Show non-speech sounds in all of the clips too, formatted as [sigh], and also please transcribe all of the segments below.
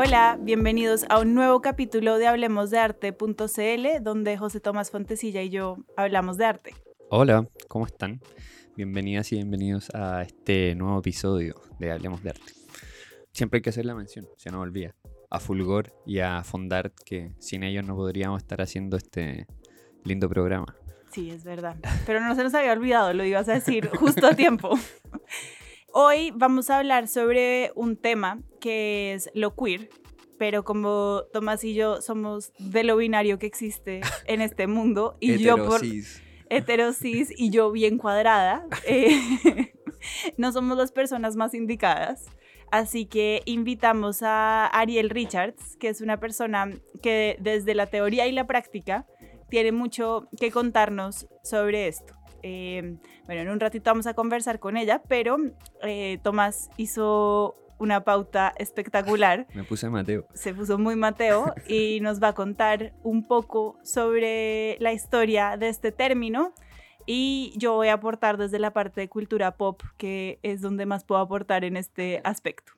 Hola, bienvenidos a un nuevo capítulo de Hablemos de Arte.cl, donde José Tomás Fontecilla y yo hablamos de arte. Hola, ¿cómo están? Bienvenidas y bienvenidos a este nuevo episodio de Hablemos de Arte. Siempre hay que hacer la mención, se nos olvida, a Fulgor y a Fondart, que sin ellos no podríamos estar haciendo este lindo programa. Sí, es verdad. Pero no se nos había olvidado, lo ibas a decir justo a tiempo. [laughs] Hoy vamos a hablar sobre un tema que es lo queer, pero como Tomás y yo somos de lo binario que existe [laughs] en este mundo y yo por heterosis y yo bien cuadrada, eh, [laughs] no somos las personas más indicadas. Así que invitamos a Ariel Richards, que es una persona que desde la teoría y la práctica tiene mucho que contarnos sobre esto. Eh, bueno, en un ratito vamos a conversar con ella, pero eh, Tomás hizo una pauta espectacular. [laughs] Me puse Mateo. Se puso muy Mateo [laughs] y nos va a contar un poco sobre la historia de este término. Y yo voy a aportar desde la parte de cultura pop, que es donde más puedo aportar en este aspecto.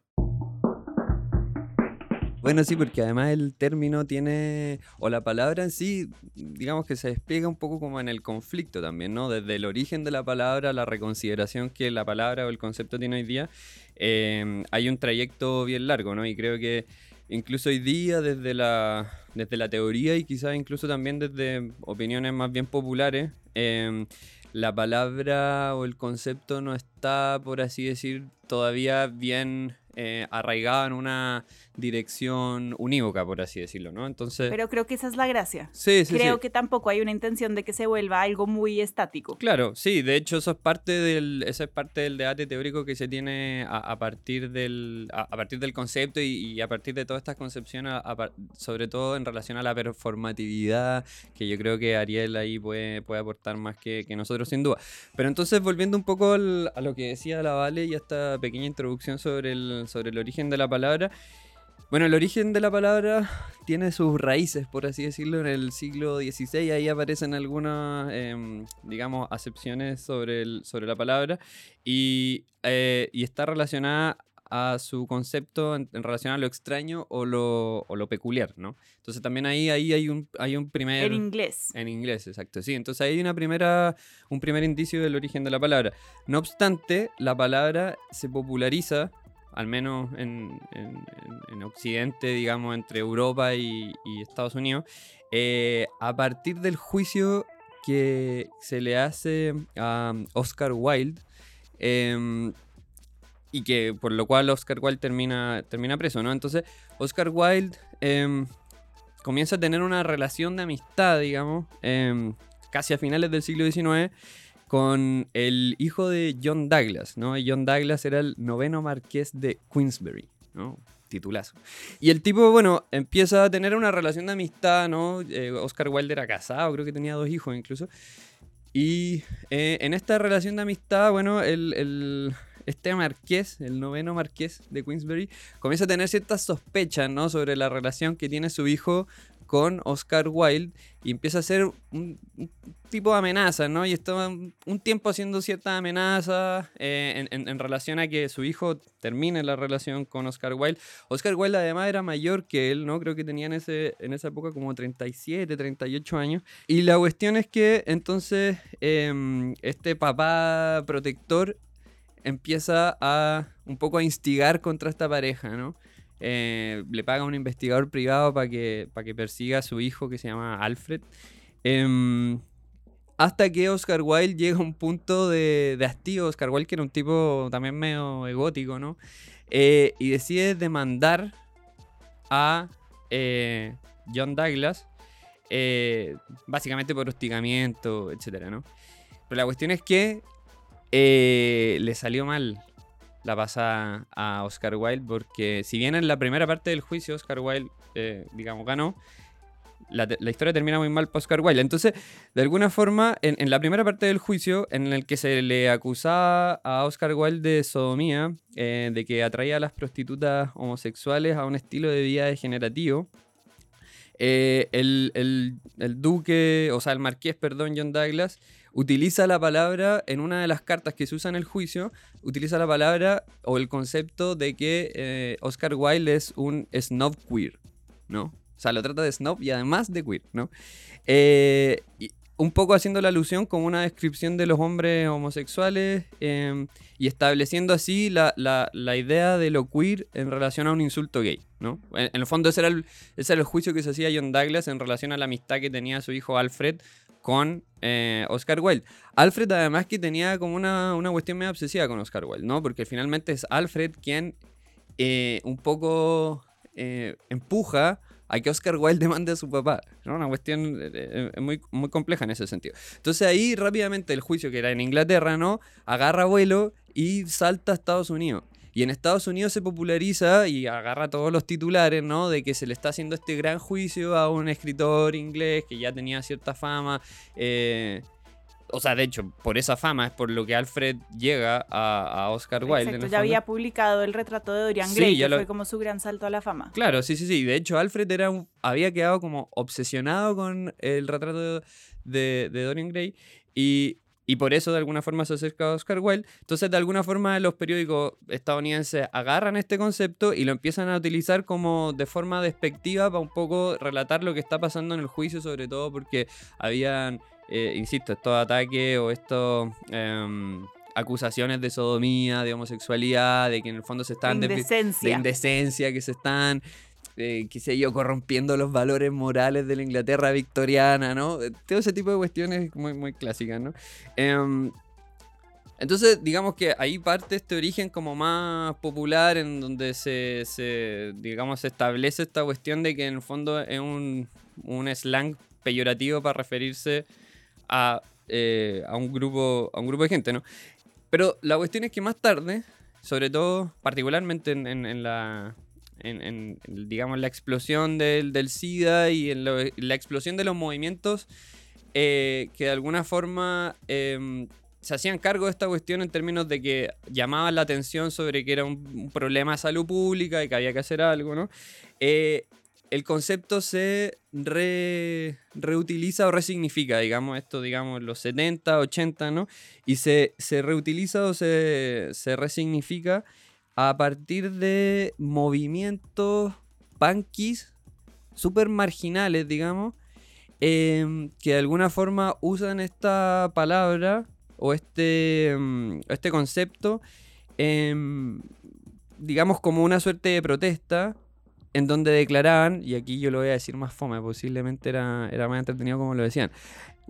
Bueno, sí, porque además el término tiene, o la palabra en sí, digamos que se despliega un poco como en el conflicto también, ¿no? Desde el origen de la palabra, la reconsideración que la palabra o el concepto tiene hoy día, em, hay un trayecto bien largo, ¿no? Y creo que incluso hoy día desde la, desde la teoría y quizás incluso también desde opiniones más bien populares, em, la palabra o el concepto no está, por así decir, todavía bien eh, arraigado en una dirección unívoca, por así decirlo, ¿no? Entonces... Pero creo que esa es la gracia. Sí, sí, Creo que tampoco hay una intención de que se vuelva algo muy estático. Claro, sí, de hecho eso es parte del, eso es parte del debate teórico que se tiene a, partir, del, a, partir del concepto y, a partir de todas estas concepciones, sobre todo en relación a la performatividad, que yo creo que Ariel ahí puede, puede aportar más que, que nosotros sin duda. Pero entonces volviendo un poco a lo que decía la Vale y esta pequeña introducción sobre el, sobre el origen de la palabra, bueno, el origen de la palabra tiene sus raíces, por así decirlo, en el siglo XVI. Ahí aparecen algunas, em, digamos, acepciones sobre, el, sobre la palabra y, eh, y, está relacionada a su concepto en, relación a lo extraño o lo, o lo, peculiar, ¿no? Entonces también ahí, ahí hay, un, hay un primer... En inglés. En inglés, exacto, sí. Entonces ahí hay una primera, un primer indicio del origen de la palabra. No obstante, la palabra se populariza al menos en, Occidente, digamos, entre Europa y, Estados Unidos, eh, a partir del juicio que se le hace a Oscar Wilde, em, y que por lo cual Oscar Wilde termina, termina preso, ¿no? Entonces, Oscar Wilde em, comienza a tener una relación de amistad, digamos, em, casi a finales del siglo XIX, con el hijo de John Douglas, ¿no? John Douglas era el noveno marqués de Queensberry, ¿no? Titulazo. Y el tipo, bueno, empieza a tener una relación de amistad, ¿no? Eh, Oscar Wilde era casado, creo que tenía dos hijos incluso. Y eh, en esta relación de amistad, bueno, el, este marqués, el noveno marqués de Queensberry, comienza a tener ciertas sospechas, ¿no? Sobre la relación que tiene su hijo con Oscar Wilde y empieza a ser un, tipo de amenaza, ¿no? Y está un tiempo haciendo ciertas amenazas eh, en, relación a que su hijo termine la relación con Oscar Wilde. Oscar Wilde además era mayor que él, ¿no? Creo que tenía en, ese, en esa época como 37, 38 años. Y la cuestión es que entonces em, este papá protector empieza a un poco a instigar contra esta pareja, ¿no? Eh, le paga a un investigador privado para que, que persiga a su hijo que se llama Alfred. Em, hasta que Oscar Wilde llega a un punto de, de, hastío. Oscar Wilde, que era un tipo también medio egótico, ¿no? Eh, y decide demandar a eh, John Douglas, básicamente por hostigamiento, etcétera, ¿no? Pero la cuestión es que le salió mal la pasa a Oscar Wilde, porque si bien en la primera parte del juicio Oscar Wilde, eh, digamos, ganó, la, historia termina muy mal para Oscar Wilde. Entonces, de alguna forma, en, la primera parte del juicio, en el que se le acusaba a Oscar Wilde de sodomía, eh, de que atraía a las prostitutas homosexuales a un estilo de vida degenerativo, eh, el, el, duque, o sea, el marqués, perdón, John Douglas, utiliza la palabra, en una de las cartas que se usa en el juicio, utiliza la palabra o el concepto de que eh, Oscar Wilde es un snob queer, ¿no? O sea, lo trata de snob y además de queer, ¿no? Eh, un poco haciendo la alusión como una descripción de los hombres homosexuales em, y estableciendo así la, idea de lo queer en relación a un insulto gay, ¿no? En, el fondo ese era el, ese era el juicio que se hacía John Douglas en relación a la amistad que tenía su hijo Alfred con eh, Oscar Wilde. Alfred además que tenía como una, una cuestión medio obsesiva con Oscar Wilde, ¿no? Porque finalmente es Alfred quien eh, un poco eh, empuja a que Oscar Wilde [laughs] demande a su papá. ¿no? Una cuestión muy, muy compleja en ese sentido. Entonces ahí rápidamente el juicio que era en Inglaterra, ¿no? Agarra vuelo y salta a Estados Unidos. Y en Estados Unidos se populariza y agarra todos los titulares, ¿no? De que se le está haciendo este gran juicio a un escritor inglés que ya tenía cierta fama. Eh, o sea, de hecho, por esa fama es por lo que Alfred llega a, Oscar Wilde. Exacto, ya había publicado el retrato de Dorian Gray, que fue como su gran salto a la fama. Claro, sí, sí, sí. De hecho, Alfred era había quedado como obsesionado con el retrato de, de Dorian Gray. Y y por eso de alguna forma se acerca a Oscar Wilde. Entonces, de alguna forma, los periódicos estadounidenses agarran este concepto y lo empiezan a utilizar como de forma despectiva para un poco relatar lo que está pasando en el juicio, sobre todo porque habían, eh, insisto, estos ataques o estos... Em, acusaciones de sodomía, de homosexualidad, de que en el fondo se están... Indecencia. De, indecencia, que se están eh, qué sé yo, corrompiendo los valores morales de la Inglaterra victoriana, ¿no? Eh, todo ese tipo de cuestiones muy, muy clásicas, ¿no? Em, entonces, digamos que ahí parte este origen como más popular en donde se, digamos, establece esta cuestión de que en el fondo es un, slang peyorativo para referirse a, eh, a, un grupo, a un grupo de gente, ¿no? Pero la cuestión es que más tarde, sobre todo, particularmente en la, en, digamos, la explosión del, del SIDA y en la explosión de los movimientos eh, que de alguna forma em, se hacían cargo de esta cuestión en términos de que llamaban la atención sobre que era un, problema de salud pública y que había que hacer algo, ¿no? Eh, el concepto se reutiliza o resignifica, digamos, esto, digamos, los 70, 80, ¿no? Y se, se reutiliza o se, se resignifica a partir de movimientos punkis súper marginales, digamos, em, que de alguna forma usan esta palabra o este, em, este concepto, em, digamos, como una suerte de protesta, en donde declaraban, y aquí yo lo voy a decir más fome, posiblemente era, era más entretenido como lo decían,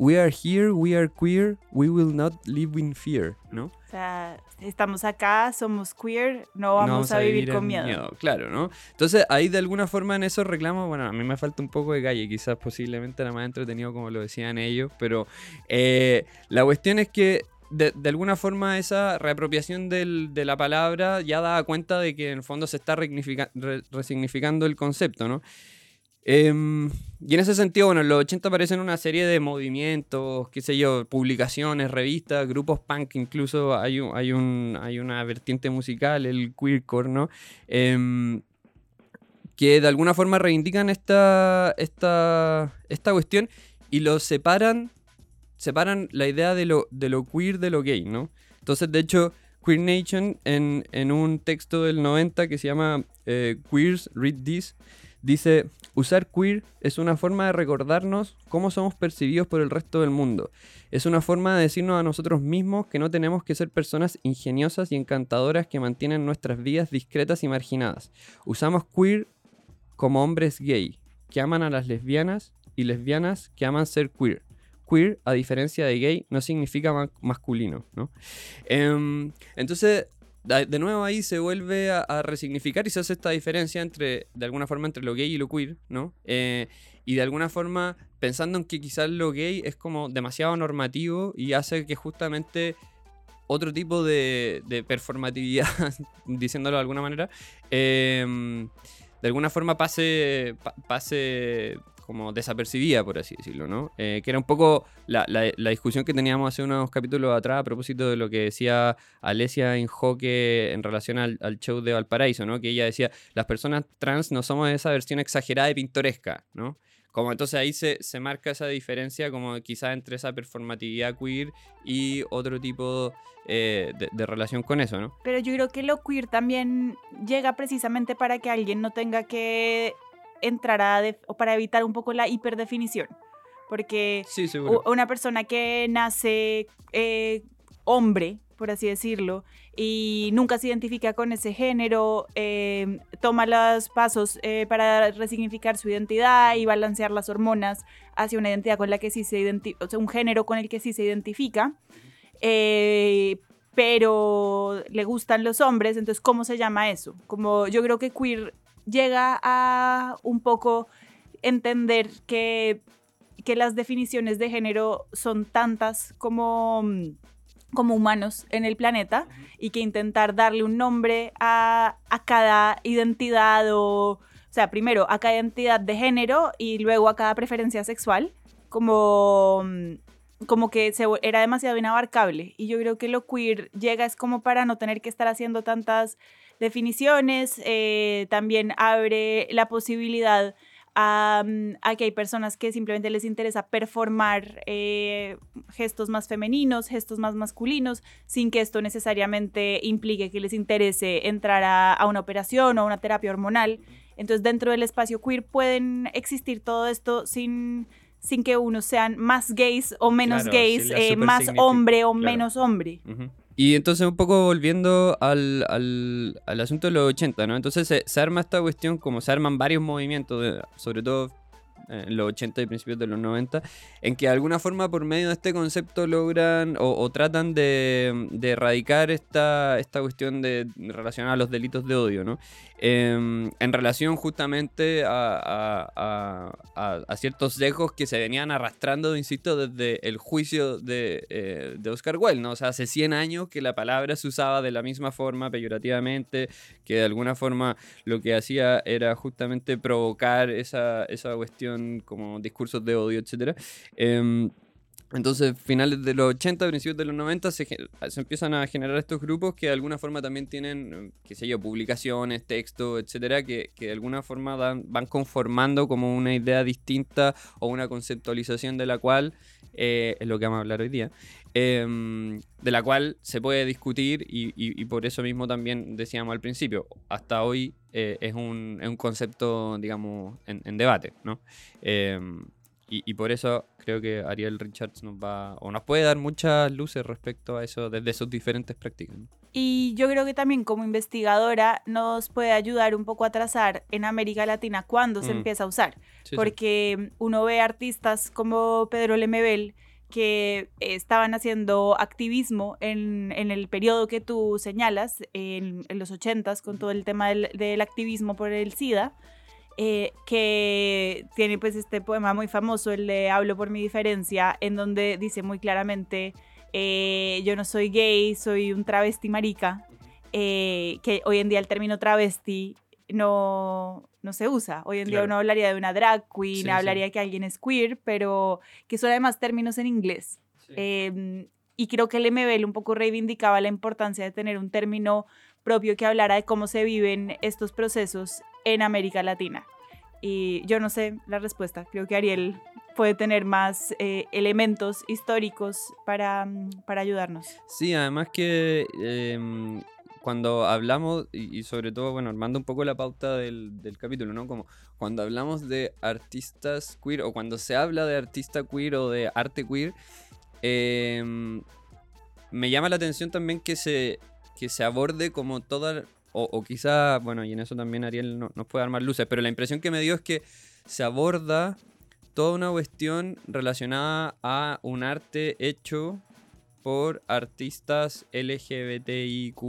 We are here, we are queer, we will not live in fear, ¿no? O sea, estamos acá, somos queer, no vamos, a, vivir, con miedo. Claro, ¿no? Entonces, ahí de alguna forma en esos reclamos, bueno, a mí me falta un poco de calle, quizás posiblemente era más entretenido como lo decían ellos, pero eh, la cuestión es que de, alguna forma esa reapropiación de la palabra ya da cuenta de que en el fondo se está resignificando el concepto, ¿no? Em, y en ese sentido, bueno, en los 80 aparecen una serie de movimientos, qué sé yo, publicaciones, revistas, grupos punk, incluso hay, un, hay, un, hay una vertiente musical, el queercore, ¿no? Em, que de alguna forma reivindican esta, esta, esta cuestión y lo separan, separan la idea de lo, de lo queer de lo gay, ¿no? Entonces, de hecho, Queer Nation, en, en un texto del 90 que se llama eh, Queers Read This, Dice, usar queer es una forma de recordarnos cómo somos percibidos por el resto del mundo. Es una forma de decirnos a nosotros mismos que no tenemos que ser personas ingeniosas y encantadoras que mantienen nuestras vidas discretas y marginadas. Usamos queer como hombres gay, que aman a las lesbianas y lesbianas que aman ser queer. Queer, a diferencia de gay, no significa masculino, ¿no? Em, entonces, de nuevo ahí se vuelve a, resignificar y se hace esta diferencia entre, de alguna forma, entre lo gay y lo queer, ¿no? Eh, y de alguna forma pensando en que quizás lo gay es como demasiado normativo y hace que justamente otro tipo de, performatividad, [laughs] diciéndolo de alguna manera, em, de alguna forma pase, pase como desapercibida, por así decirlo, ¿no? Eh, que era un poco la, discusión que teníamos hace unos capítulos atrás a propósito de lo que decía Alesia Injoque en relación al, show de Valparaíso, ¿no? Que ella decía, las personas trans no somos esa versión exagerada y pintoresca, ¿no? Como entonces ahí se, marca esa diferencia como quizás entre esa performatividad queer y otro tipo eh, de relación con eso, ¿no? Pero yo creo que lo queer también llega precisamente para que alguien no tenga que entrar a... def- o para evitar un poco la hiperdefinición. Porque Sí, una persona que nace eh, hombre, por así decirlo, y nunca se identifica con ese género, eh, toma los pasos eh, para resignificar su identidad y balancear las hormonas hacia una identidad con la que sí se identifica, o sea, un género con el que sí se identifica, eh, pero le gustan los hombres, entonces, ¿cómo se llama eso? Como yo creo que queer llega a un poco entender que que las definiciones de género son tantas como, mm, como humanos en el planeta y que intentar darle un nombre a, a cada identidad o, o sea, primero a cada identidad de género y luego a cada preferencia sexual, como, mm, como que se, era demasiado inabarcable. Y yo creo que lo queer llega es como para no tener que estar haciendo tantas definiciones, eh, también abre la posibilidad a, a que hay personas que simplemente les interesa performar eh, gestos más femeninos, gestos más masculinos, sin que esto necesariamente implique que les interese entrar a, a una operación o a una terapia hormonal. Entonces, dentro del espacio queer pueden existir todo esto sin, sin que unos sean más gays o menos Claro, gays, eh, más hombre o claro. menos hombre. Y entonces un poco volviendo al, al- al asunto de los 80, ¿no? Entonces se, se arma esta cuestión, como se arman varios movimientos, de- sobre todo eh, en los 80 y principios de los 90, en que de alguna forma por medio de este concepto logran o, o tratan de, de erradicar esta, esta cuestión de relacionada a los delitos de odio, ¿no? Em, en relación justamente a, ciertos que se venían arrastrando, insisto, desde el juicio de, eh, Oscar Wilde, ¿no? O sea, hace 100 años que la palabra se usaba de la misma forma, peyorativamente, que de alguna forma lo que hacía era justamente provocar esa, esa cuestión como discursos de odio, etc. entonces, finales de los 80, principios de los 90, se, se empiezan a generar estos grupos que de alguna forma también tienen, eh, qué sé yo, publicaciones, textos, etcétera, que, que de alguna forma dan- van conformando como una idea distinta o una conceptualización de la cual, eh, es lo que vamos a hablar hoy día, em, de la cual se puede discutir y, y- y por eso mismo también decíamos al principio, hasta hoy eh, es, un, es un concepto, digamos, en, en debate, ¿no? Em, y, y por eso creo que Ariel Richards nos va, o nos puede dar muchas luces respecto a eso desde sus diferentes prácticas. ¿no? Y yo creo que también como investigadora nos puede ayudar un poco a trazar en América Latina cuándo se Mm. empieza a usar. Sí, sí. porque uno ve artistas como Pedro Lemebel que estaban haciendo activismo en, en el periodo que tú señalas, en, en los ochentas, con todo el tema del, del activismo por el SIDA, eh, que tiene pues este poema muy famoso, el de Hablo por mi diferencia, en donde dice muy claramente, eh, yo no soy gay, soy un travesti marica, eh, que hoy en día el término travesti no, no se usa. Hoy en día Claro. uno hablaría de una drag queen, Sí, sí. hablaría que alguien es queer, pero que son además términos en inglés. Eh, y creo que el MBL un poco reivindicaba la importancia de tener un término propio que hablara de cómo se viven estos procesos en América Latina. Y yo no sé la respuesta, creo que Ariel puede tener más eh, elementos históricos para, mm, para ayudarnos. Sí, además que em, cuando hablamos, y, sobre todo, bueno, armando un poco la pauta del, del capítulo, ¿no? Como cuando hablamos de artistas queer o cuando se habla de artista queer o de arte queer, em, me llama la atención también que se, que se aborde como toda, o, o quizá, bueno, y en eso también Ariel no- puede dar más luces, pero la impresión que me dio es que se aborda toda una cuestión relacionada a un arte hecho por artistas LGBTIQ+,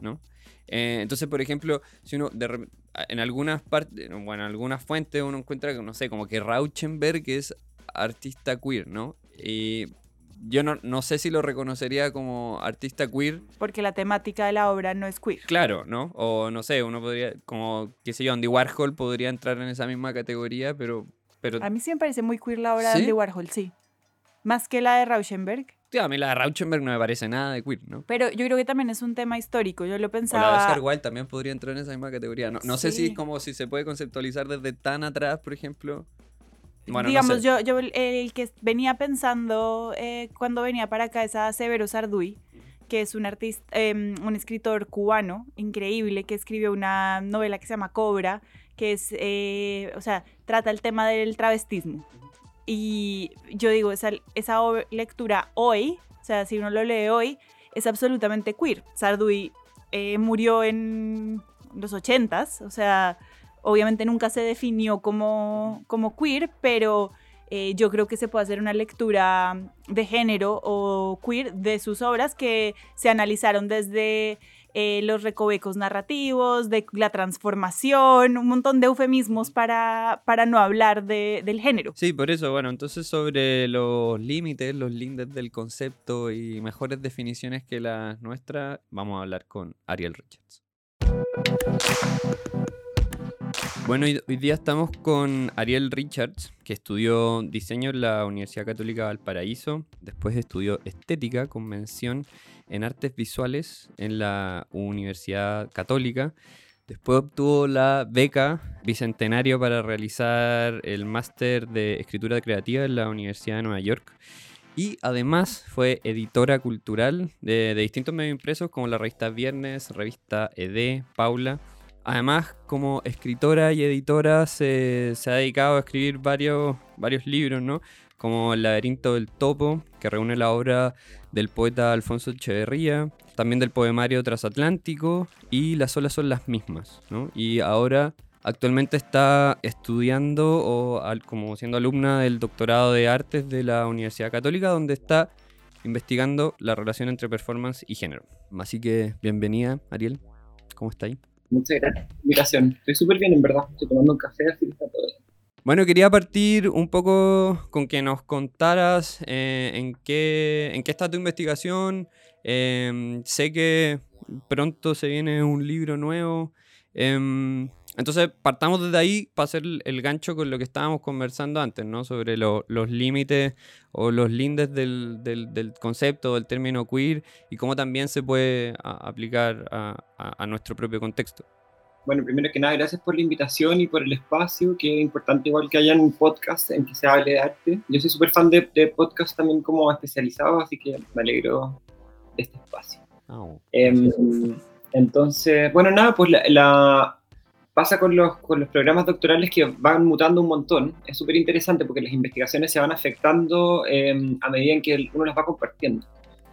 ¿no? Eh, entonces, por ejemplo, si uno de en algunas partes, bueno, en algunas fuentes uno encuentra que, no sé, como que Rauschenberg es artista queer, ¿no? Y yo no, no sé si lo reconocería como artista queer, Porque la temática de la obra no es queer. claro, ¿no? O no sé, uno podría, como, qué sé yo, Andy Warhol podría entrar en esa misma categoría, pero... pero A mí sí me parece muy queer la obra ¿Sí? de Andy Warhol, sí. Más que la de Rauschenberg. tío, a mí la de Rauschenberg no me parece nada de queer, ¿no? Pero yo creo que también es un tema histórico. Yo lo O la de pensaba. Oscar Wilde también podría entrar en esa misma categoría. No, no sé si Sí. es como si se puede conceptualizar desde tan atrás, por ejemplo. Digamos, yo, yo el, que venía pensando eh, cuando venía para acá es a Severo Sarduy, que es un artista, em, un escritor cubano increíble que escribió una novela que se llama Cobra, que es, eh, o sea, trata el tema del travestismo. Y yo digo, esa, esa lectura hoy, o sea, si uno lo lee hoy, es absolutamente queer. Sarduy eh, murió en los ochentas, o sea, obviamente nunca se definió como, como queer, pero eh, yo creo que se puede hacer una lectura de género o queer de sus obras que se analizaron desde eh, los recovecos narrativos, de la transformación, un montón de eufemismos para, para no hablar de, del género. Sí, por eso, bueno, entonces sobre los límites, los límites del concepto y mejores definiciones que las nuestras, vamos a hablar con Ariel Richards. Bueno, hoy, día estamos con Ariel Richards, que estudió diseño en la Universidad Católica Valparaíso, después estudió estética con mención en artes visuales en la Universidad Católica. Después obtuvo la beca bicentenario para realizar el máster de escritura creativa en la Universidad de Nueva York. Y además fue editora cultural de distintos medios impresos como la revista Viernes, revista ED, Paula Además, como escritora y editora, se, ha dedicado a escribir varios, libros, ¿no? Como El laberinto del topo, que reúne la obra del poeta Alfonso Echeverría, también del poemario Transatlántico, y Las olas son las mismas, ¿no? Y ahora, actualmente está estudiando o como siendo alumna del doctorado de artes de la Universidad Católica, donde está investigando la relación entre performance y género. Así que, bienvenida, Ariel. ¿Cómo está ahí? Muchas gracias. Estoy súper bien, en verdad. Estoy tomando un café, así que está todo bien. Bueno, quería partir un poco con que nos contaras eh, en, qué, en qué está tu investigación. Em, sé que pronto se viene un libro nuevo. Em, entonces, partamos desde ahí para hacer el gancho con lo que estábamos conversando antes, ¿no? Sobre los límites o los lindes del, del, concepto, del término queer y cómo también se puede aplicar a, a, nuestro propio contexto. Bueno, primero que nada, gracias por la invitación y por el espacio, que es importante igual que haya un podcast en que se hable de arte. Yo soy súper fan de, de podcasts también como especializados, así que me alegro de este espacio. Ah, em, entonces, bueno, nada, pues la pasa con los, con los programas doctorales que van mutando un montón. Es súper interesante porque las investigaciones se van afectando em, a medida en que uno las va compartiendo.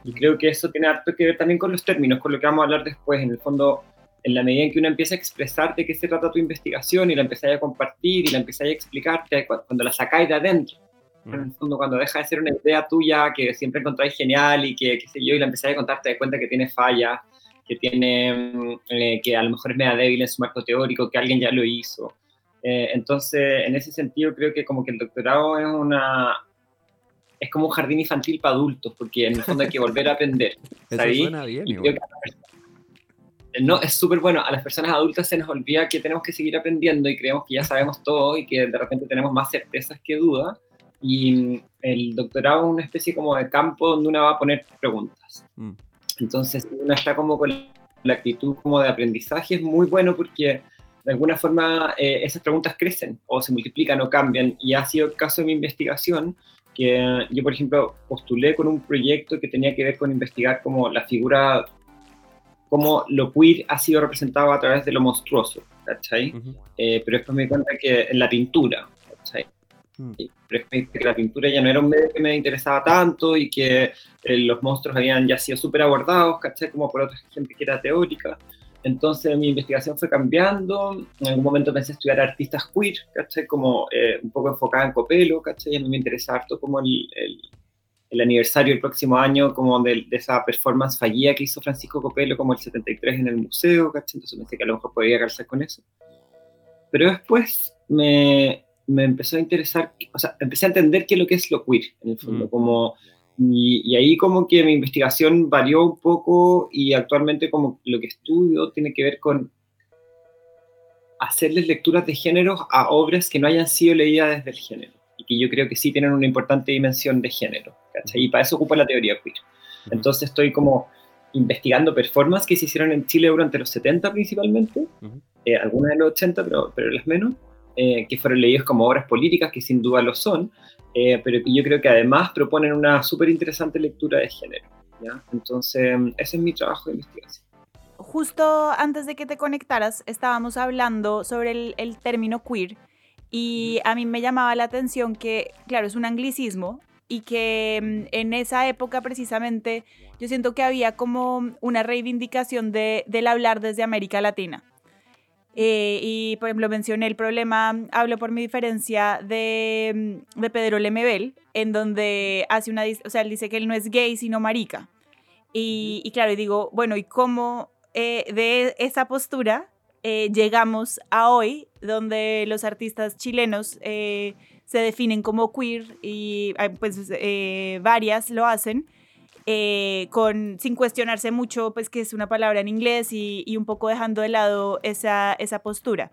Y creo que eso tiene harto que ver también con los términos, con lo que vamos a hablar después. En el fondo, en la medida en que uno empieza a expresar de qué se trata tu investigación y la empezáis a compartir y la empezáis a explicarte, cuando la sacáis de adentro, en el fondo, cuando deja de ser una idea tuya que siempre encontráis genial y que, qué sé yo, y la empezáis a contar, te das cuenta que tiene fallas que tiene, eh, que a lo mejor es media débil en su marco teórico, que alguien ya lo hizo. Eh, entonces, en ese sentido, creo que como que el doctorado es una... Es como un jardín infantil para adultos, porque en el fondo hay que volver a aprender. [laughs] Eso suena bien, no, es súper bueno. A las personas adultas se nos olvida que tenemos que seguir aprendiendo y creemos que ya sabemos todo y que de repente tenemos más certezas que dudas. Y el doctorado es una especie como de campo donde uno va a poner preguntas. Mm. Entonces, uno está como con la actitud como de aprendizaje, es muy bueno porque de alguna forma eh, esas preguntas crecen o se multiplican o cambian. Y ha sido el caso de mi investigación, que yo, por ejemplo, postulé con un proyecto que tenía que ver con investigar como la figura, cómo lo queer ha sido representado a través de lo monstruoso, ¿cachai? Eh, pero después me di cuenta que en la pintura, ¿cachai? Mm. Pero es que la pintura ya no era un medio que me interesaba tanto y que eh, los monstruos habían ya sido súper abordados, ¿cachai? Como por otra gente que era teórica. Entonces mi investigación fue cambiando. En algún momento pensé estudiar artistas queer, ¿cachai? Como eh, un poco enfocada en Copelo, ¿cachai? A mí me interesa harto como el, el, aniversario el próximo año como de, de, esa performance fallida que hizo Francisco Copelo como el 73 en el museo, ¿cachai? Entonces pensé que a lo mejor podría calzar con eso. Pero después me, me empezó a interesar, o sea, empecé a entender qué es lo que es lo queer, en el fondo, mm. como, y, ahí como que mi investigación varió un poco y actualmente como lo que estudio tiene que ver con hacerles lecturas de género a obras que no hayan sido leídas desde el género, y que yo creo que sí tienen una importante dimensión de género, ¿cachai? Y para eso ocupa la teoría queer. Entonces estoy como investigando performances que se hicieron en Chile durante los 70 principalmente, eh, algunas de los 80, pero, pero las menos, eh, que fueron leídos como obras políticas, que sin duda lo son, eh, pero que yo creo que además proponen una súper interesante lectura de género. ¿ya? Entonces, ese es mi trabajo de investigación. Justo antes de que te conectaras, estábamos hablando sobre el, el término queer y a mí me llamaba la atención que, claro, es un anglicismo y que mm, en esa época precisamente yo siento que había como una reivindicación de, del hablar desde América Latina. Eh, y por ejemplo mencioné el problema, hablo por mi diferencia de, mm, de Pedro Lemebel, en donde hace una, o sea, él dice que él no es gay sino marica. Y, y claro, y digo, bueno, ¿y cómo eh, de esa postura eh, llegamos a hoy, donde los artistas chilenos eh, se definen como queer y pues eh, varias lo hacen. Con, sin cuestionarse mucho, pues que es una palabra en inglés y, y, un poco dejando de lado esa, esa postura.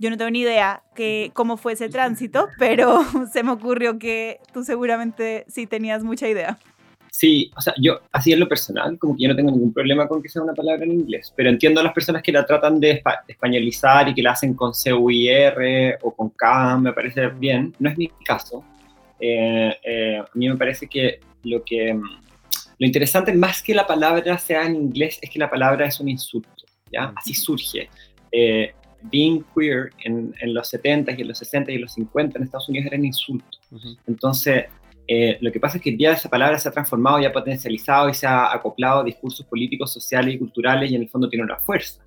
Yo no tengo ni idea que, cómo fue ese tránsito, pero [laughs] se me ocurrió que tú seguramente sí tenías mucha idea. Sí, o sea, yo, así en lo personal, como que yo no tengo ningún problema con que sea una palabra en inglés, pero entiendo a las personas que la tratan de españolizar y que la hacen con C-U-I-R o con K, me parece bien. No es mi caso. Eh, eh, a mí me parece que lo que lo interesante más que la palabra sea en inglés es que la palabra es un insulto, ¿ya? Así surge. Eh, being queer en, en, los 70 y en los 60 y en los 50 en Estados Unidos era un insulto. Entonces, eh, lo que pasa es que ya esa palabra se ha transformado y ha potencializado y se ha acoplado a discursos políticos, sociales y culturales y en el fondo tiene una fuerza.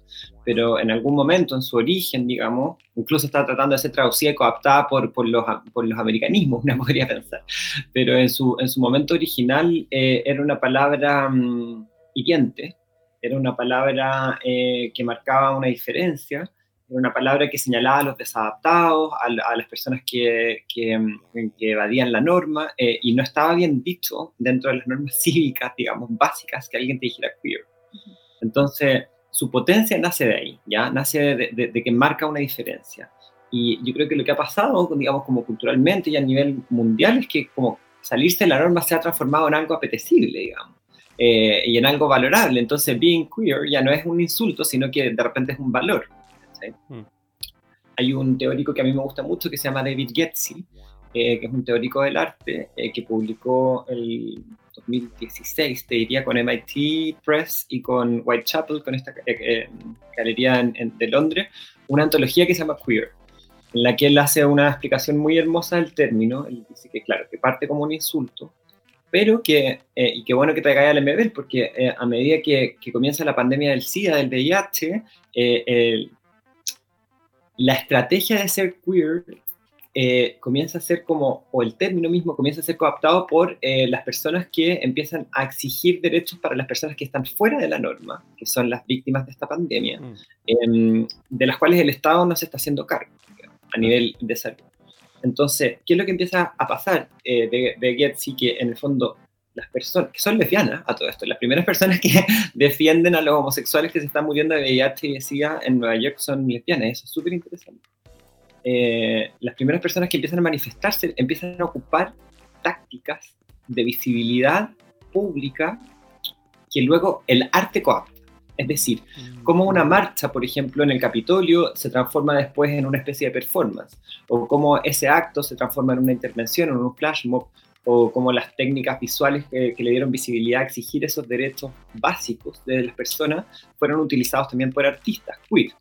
Pero en algún momento, en su origen, digamos, incluso está tratando de ser traducida y coaptada por, por, los, por los americanismos, [laughs] una podría pensar. Pero en su, en su momento original eh, era una palabra um, hiriente, era una palabra eh, que marcaba una diferencia una palabra que señalaba a los desadaptados, a, a las personas que, que, que, evadían la norma, eh, y no estaba bien dicho dentro de las normas [laughs] cívicas, digamos, básicas, que alguien te dijera queer. Entonces, su potencia nace de ahí, ¿ya? Nace de, de, de, que marca una diferencia. Y yo creo que lo que ha pasado, digamos, como culturalmente y a nivel mundial, es que como salirse de la norma se ha transformado en algo apetecible, digamos. Eh, y en algo valorable. Entonces, being queer ya no es un insulto, sino que de repente es un valor. Mm. Hay un teórico que a mí me gusta mucho que se llama David Getzi, eh, que es un teórico del arte, eh, que publicó el 2016, te diría, con MIT Press y con Whitechapel, con esta eh, galería en, en, de Londres, una antología que se llama Queer, en la que él hace una explicación muy hermosa del término. Él dice que, claro, que parte como un insulto, pero que, eh, y qué bueno que traiga al MBL, porque eh, a medida que, que, comienza la pandemia del SIDA, del VIH, eh, el, la estrategia de ser queer eh, comienza a ser como, o el término mismo comienza a ser coaptado por eh, las personas que empiezan a exigir derechos para las personas que están fuera de la norma, que son las víctimas de esta pandemia, mm. eh, de las cuales el Estado no se está haciendo cargo a nivel de salud. Entonces, ¿qué es lo que empieza a pasar eh, de, de Getsi? Que en el fondo las personas, que son lesbianas a todo esto, las primeras personas que [laughs] defienden a los homosexuales que se están muriendo de VIH y SIDA en Nueva York son lesbianas, eso es súper interesante. Eh, las primeras personas que empiezan a manifestarse empiezan a ocupar tácticas de visibilidad pública que luego el arte coapta. Es decir, cómo una marcha, por ejemplo, en el Capitolio se transforma después en una especie de performance, o cómo ese acto se transforma en una intervención, en un flash mob, o como las técnicas visuales que, que, le dieron visibilidad a exigir esos derechos básicos de las personas fueron utilizados también por artistas queer.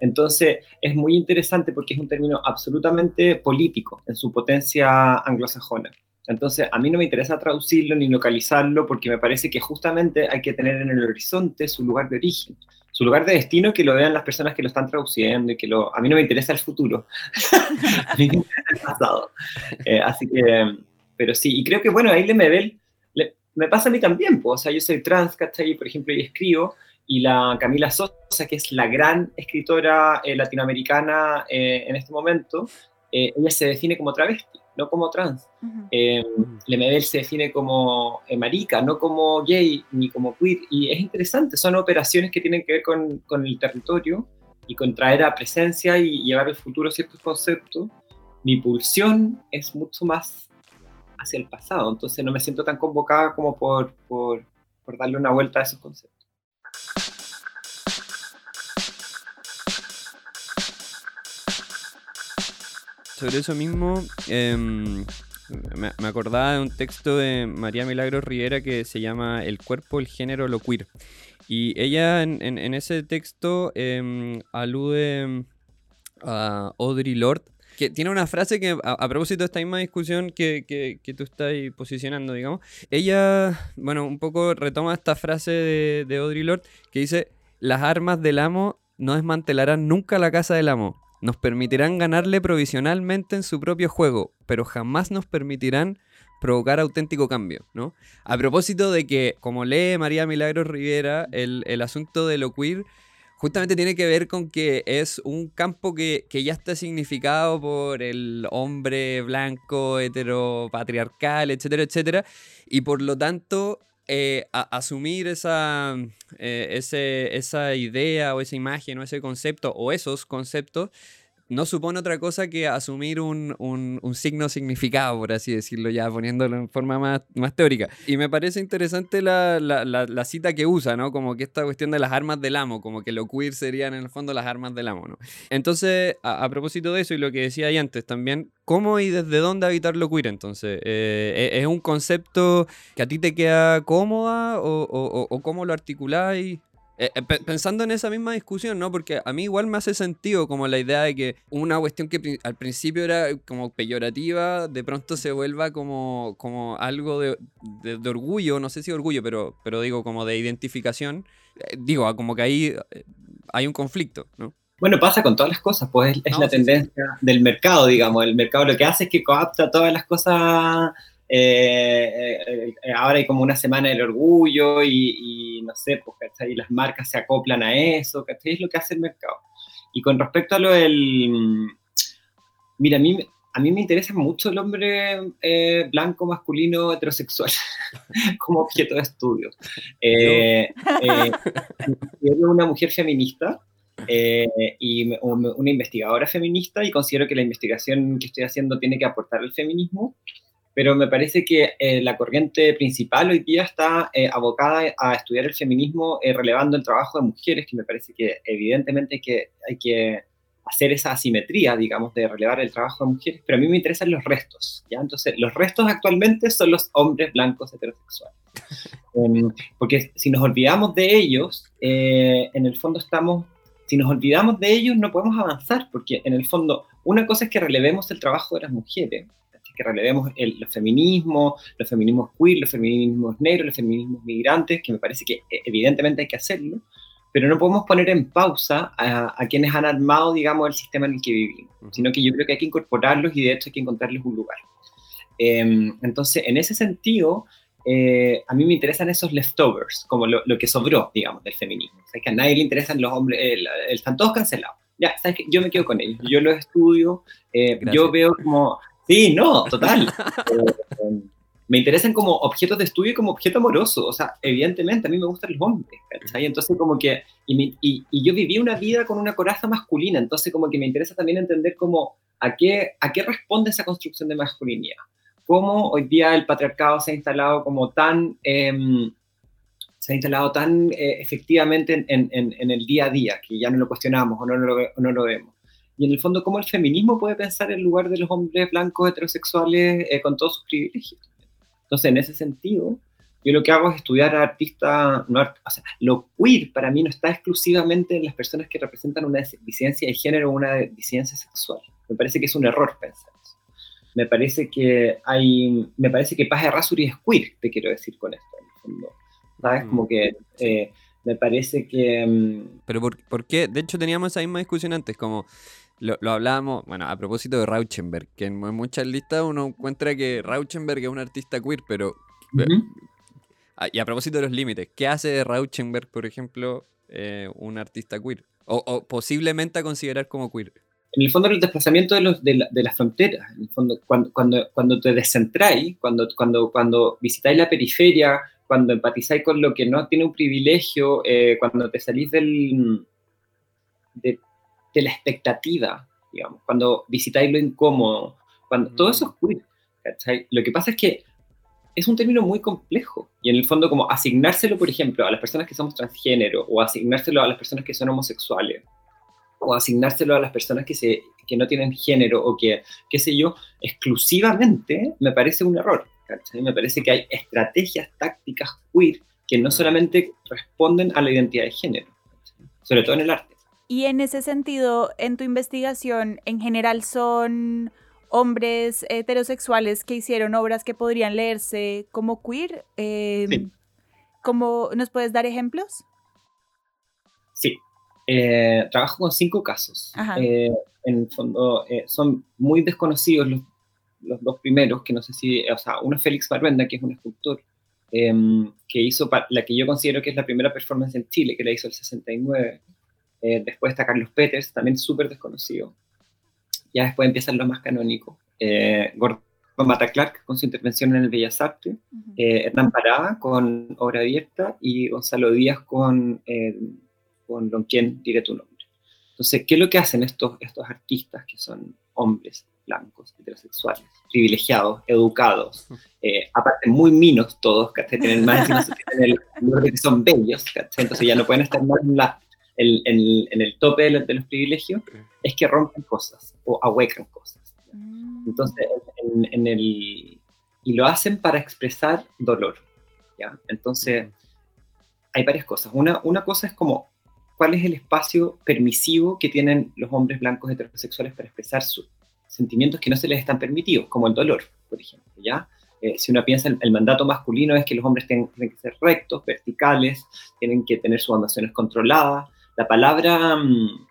Entonces es muy interesante porque es un término absolutamente político en su potencia anglosajona. Entonces a mí no me interesa traducirlo ni localizarlo porque me parece que justamente hay que tener en el horizonte su lugar de origen, su lugar de destino que lo vean las personas que lo están traduciendo y que lo... A mí no me interesa el futuro, [laughs] a mí me interesa el pasado. Eh, así que pero sí, y creo que, bueno, ahí Lemebel, le, me pasa a mí también, pues, o sea, yo soy trans, ¿cachai? Por ejemplo, y escribo, y la Camila Sosa, que es la gran escritora eh, latinoamericana eh, en este momento, eh, ella se define como travesti, no como trans. Uh -huh. Lemebel se define como marica, no como gay ni como queer, y es interesante, son operaciones que tienen que ver con, con el territorio y con traer a presencia y llevar al futuro ciertos conceptos. Mi pulsión es mucho más hacia el pasado, entonces no me siento tan convocada como por, por, por darle una vuelta a esos conceptos. sobre eso mismo, em, me, acordaba de un texto de María Milagros Rivera que se llama El cuerpo, el género, lo queer. Y ella en, ese texto em, alude a Audrey Lorde, que tiene una frase que, a, propósito de esta misma discusión que, que, tú estás posicionando, digamos, ella, bueno, un poco retoma esta frase de, de Audrey Lorde que dice, las armas del amo no desmantelarán nunca la casa del amo, nos permitirán ganarle provisionalmente en su propio juego, pero jamás nos permitirán provocar auténtico cambio, ¿no? A propósito de que, como lee María Milagros Rivera, el, asunto de lo queer justamente tiene que ver con que es un campo que, ya está significado por el hombre blanco, heteropatriarcal, etcétera, etcétera, y por lo tanto eh, asumir esa, eh, esa idea o esa imagen o ese concepto o esos conceptos no supone otra cosa que asumir un, signo significado, por así decirlo, ya poniéndolo en forma más, más teórica. Y me parece interesante la, cita que usa, ¿no? Como que esta cuestión de las armas del amo, como que lo queer serían en el fondo las armas del amo, ¿no? Entonces, a, propósito de eso y lo que decía ahí antes también, ¿cómo y desde dónde habitar lo queer entonces? Eh, ¿Es un concepto que a ti te queda cómoda o, o, o cómo lo articuláis? Eh, eh, pensando en esa misma discusión, ¿no? Porque a mí igual me hace sentido como la idea de que una cuestión que al principio era como peyorativa, de pronto se vuelva como, como algo de, orgullo, no sé si orgullo, pero, pero digo como de identificación. Eh, digo, como que ahí hay un conflicto, ¿no? Bueno, pasa con todas las cosas, pues es, la tendencia del mercado, digamos. El mercado lo que hace es que coapta todas las cosas eh, eh, eh, ahora hay como una semana del orgullo y, no sé, pues, ¿cachai? Y las marcas se acoplan a eso, ¿cachai? Es lo que hace el mercado. Y con respecto a lo del... Mira, a mí, a mí me interesa mucho el hombre blanco, masculino, heterosexual, [laughs] como objeto de estudio. Eh, yo soy una mujer feminista, y una investigadora feminista y considero que la investigación que estoy haciendo tiene que aportar al feminismo pero me parece que eh, la corriente principal hoy día está eh, abocada a estudiar el feminismo eh, relevando el trabajo de mujeres, que me parece que evidentemente que, hay que hacer esa asimetría, digamos, de relevar el trabajo de mujeres, pero a mí me interesan los restos, ¿ya? Entonces, los restos actualmente son los hombres blancos heterosexuales. [laughs] Em, porque si nos olvidamos de ellos, en el fondo estamos, si nos olvidamos de ellos no podemos avanzar, porque en el fondo una cosa es que relevemos el trabajo de las mujeres, que relevemos el, los feminismos, los feminismos queer, los feminismos negros, los feminismos migrantes, que me parece que eh, evidentemente hay que hacerlo, pero no podemos poner en pausa a, quienes han armado, digamos, el sistema en el que vivimos, sino que yo creo que hay que incorporarlos y de hecho hay que encontrarles un lugar. Em, entonces, en ese sentido, eh, a mí me interesan esos leftovers, como lo, que sobró, digamos, del feminismo. O sea, que a nadie le interesan los hombres, están todos cancelados. Ya, ¿sabes qué? Yo me quedo con ellos, yo los estudio, eh, yo veo como Sí, no, total. Eh, me interesan como objetos de estudio y como objeto amoroso. O sea, evidentemente a mí me gustan los hombres, ¿cachai? Entonces como que, y, y, yo viví una vida con una coraza masculina, entonces como que me interesa también entender cómo, a qué, a qué responde esa construcción de masculinidad. Cómo hoy día el patriarcado se ha instalado como tan, em, se ha instalado tan eh, efectivamente en, en, en, el día a día, que ya no lo cuestionamos o no, lo, no lo vemos y en el fondo cómo el feminismo puede pensar en lugar de los hombres blancos heterosexuales eh, con todos sus privilegios. Entonces, en ese sentido, yo lo que hago es estudiar a artistas, no o sea, lo queer para mí no está exclusivamente en las personas que representan una disidencia de género o una disidencia sexual. Me parece que es un error pensar eso. Me parece que hay, me parece que Paz de Rasuri es queer, te quiero decir con esto, en el fondo. ¿Sabes? Mm. Como que eh, me parece que... Mm, Pero por, ¿por qué? De hecho, teníamos esa misma discusión antes, como lo, lo, hablábamos, bueno, a propósito de Rauschenberg, que en muchas listas uno encuentra que Rauschenberg es un artista queer, pero... Eh, y a propósito de los límites, ¿qué hace de Rauschenberg, por ejemplo, eh, un artista queer? O, posiblemente a considerar como queer. En el fondo, el desplazamiento de, los, de, las fronteras. En el fondo, cuando, cuando, cuando te descentráis, cuando, cuando, cuando visitáis la periferia, cuando empatizáis con lo que no tiene un privilegio, eh, cuando te salís del, de, de la expectativa, digamos, cuando visitáis lo incómodo, cuando todo eso es queer, ¿cachai? Lo que pasa es que es un término muy complejo y en el fondo como asignárselo, por ejemplo, a las personas que somos transgénero o asignárselo a las personas que son homosexuales, o asignárselo a las personas que, se, que no tienen género o que, qué sé yo, exclusivamente, me parece un error. Me parece que hay estrategias tácticas queer que no solamente responden a la identidad de género, sobre todo en el arte. Y en ese sentido, en tu investigación, en general son hombres heterosexuales que hicieron obras que podrían leerse como queer. Em, ¿Nos puedes dar ejemplos? Sí. Eh, trabajo con cinco casos. Eh, en el fondo, eh, son muy desconocidos los, los, dos primeros, que no sé si, o sea, uno es Félix Barbenda, que es un escultor, em, que hizo la que yo considero que es la primera performance en Chile, que la hizo el 69. Después está Carlos Peters, también súper desconocido. Ya después empiezan los más canónicos. Gordon Mata Clark con su intervención en el Bellas Artes, Hernán Parada con Obra Abierta y Gonzalo Díaz con con Don Quien diré tu nombre. Entonces, ¿qué es lo que hacen estos, estos artistas que son hombres blancos, heterosexuales, privilegiados, educados, eh, aparte muy minos todos, que tienen más [laughs] que son bellos, entonces ya no pueden estar más en, la, en, el tope de los, privilegios, es que rompen cosas o ahuecan cosas. Mm. Entonces, en, el, y lo hacen para expresar dolor. ¿ya? Entonces, hay varias cosas. Una, una cosa es como cuál es el espacio permisivo que tienen los hombres blancos heterosexuales para expresar sus sentimientos que no se les están permitidos, como el dolor, por ejemplo, ¿ya? Eh, si uno piensa, el, el, mandato masculino es que los hombres tienen, que ser rectos, verticales, tienen que tener sus emociones controladas. La palabra, mm,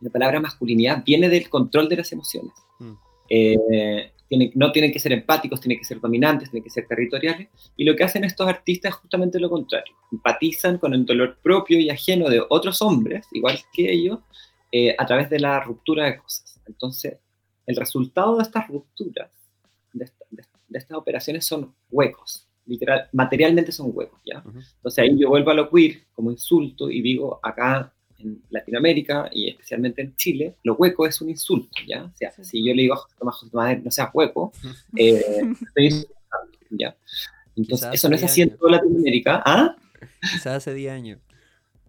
la palabra masculinidad viene del control de las emociones. Mm. Eh, no tienen que ser empáticos, tienen que ser dominantes, tienen que ser territoriales, y lo que hacen estos artistas es justamente lo contrario, empatizan con el dolor propio y ajeno de otros hombres, igual que ellos, eh, a través de la ruptura de cosas. Entonces, el resultado de estas rupturas, de, estas operaciones, son huecos, literal, materialmente son huecos, ¿ya? Entonces ahí yo vuelvo a lo queer como insulto y digo, acá en Latinoamérica y especialmente en Chile, lo hueco es un insulto, ¿ya? O sea, si yo le digo a José Tomás, no seas hueco, eh, estoy insultando, ¿ya? Entonces, eso no es así en toda Latinoamérica, ¿ah? Quizás hace 10 años.